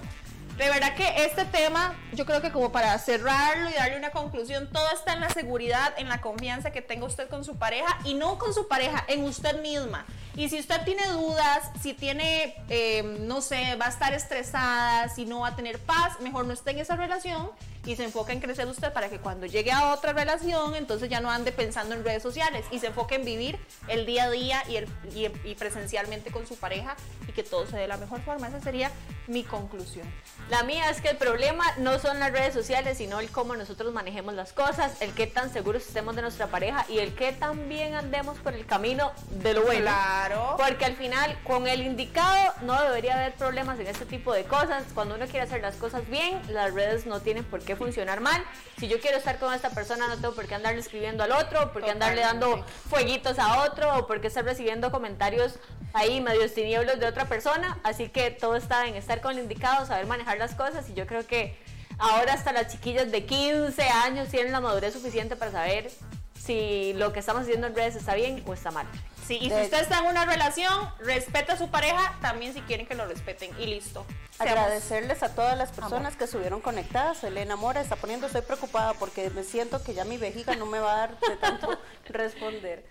S2: de verdad que este tema, yo creo que como para cerrarlo y darle una conclusión, todo está en la seguridad, en la confianza que tenga usted con su pareja y no con su pareja, en usted misma. Y si usted tiene dudas, si tiene, eh, no sé, va a estar estresada, si no va a tener paz, mejor no esté en esa relación y se enfoca en crecer usted para que cuando llegue a otra relación, entonces ya no ande pensando en redes sociales y se enfoque en vivir el día a día y, el- y- y presencialmente con su pareja y que todo se dé de la mejor forma. Esa sería mi conclusión.
S1: La mía es que el problema no son las redes sociales, sino el cómo nosotros manejemos las cosas, el qué tan seguros estemos de nuestra pareja y el qué tan bien andemos por el camino de lo bueno.
S2: Claro.
S1: Porque al final, con el indicado, no debería haber problemas en este tipo de cosas. Cuando uno quiere hacer las cosas bien, las redes no tienen por qué funcionar mal. Si yo quiero estar con esta persona, no tengo por qué andarle escribiendo al otro, por qué andarle dando fueguitos a otro, o por qué estar recibiendo comentarios ahí medios tinieblos de otra persona. Así que todo está en estar con el indicado, saber manejar las cosas. Y yo creo que ahora hasta las chiquillas de 15 años tienen la madurez suficiente para saber si lo que estamos haciendo en redes está bien o está mal.
S2: Sí, y si
S3: De-
S2: usted está en una relación, respeta a su pareja, también si quieren que lo respeten. Y listo. Seamos-
S3: Agradecerles a todas las personas que estuvieron conectadas. Elena Mora está poniendo, estoy preocupada porque me siento que ya mi vejiga no me va a dar de tanto responder.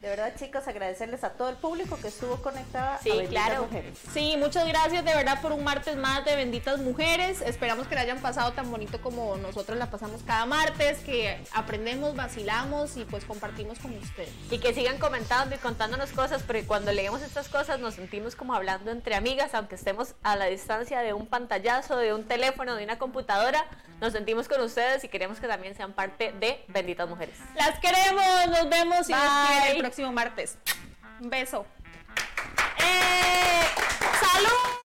S3: De verdad, chicos, agradecerles a todo el público que estuvo conectada.
S1: Sí,
S3: a
S1: claro.
S3: Mujeres.
S2: Sí, muchas gracias de verdad por un martes más de benditas mujeres. Esperamos que la hayan pasado tan bonito como nosotros la pasamos cada martes, que aprendemos, vacilamos y pues compartimos con ustedes.
S1: Y que sigan comentando y contándonos cosas, porque cuando leemos estas cosas nos sentimos como hablando entre amigas, aunque estemos a la distancia de un pantallazo, de un teléfono, de una computadora, nos sentimos con ustedes y queremos que también sean parte de Benditas Mujeres.
S2: Las queremos, nos vemos
S1: Bye.
S2: quiere, el próximo martes. Un beso. ¡Eh! ¡Salud!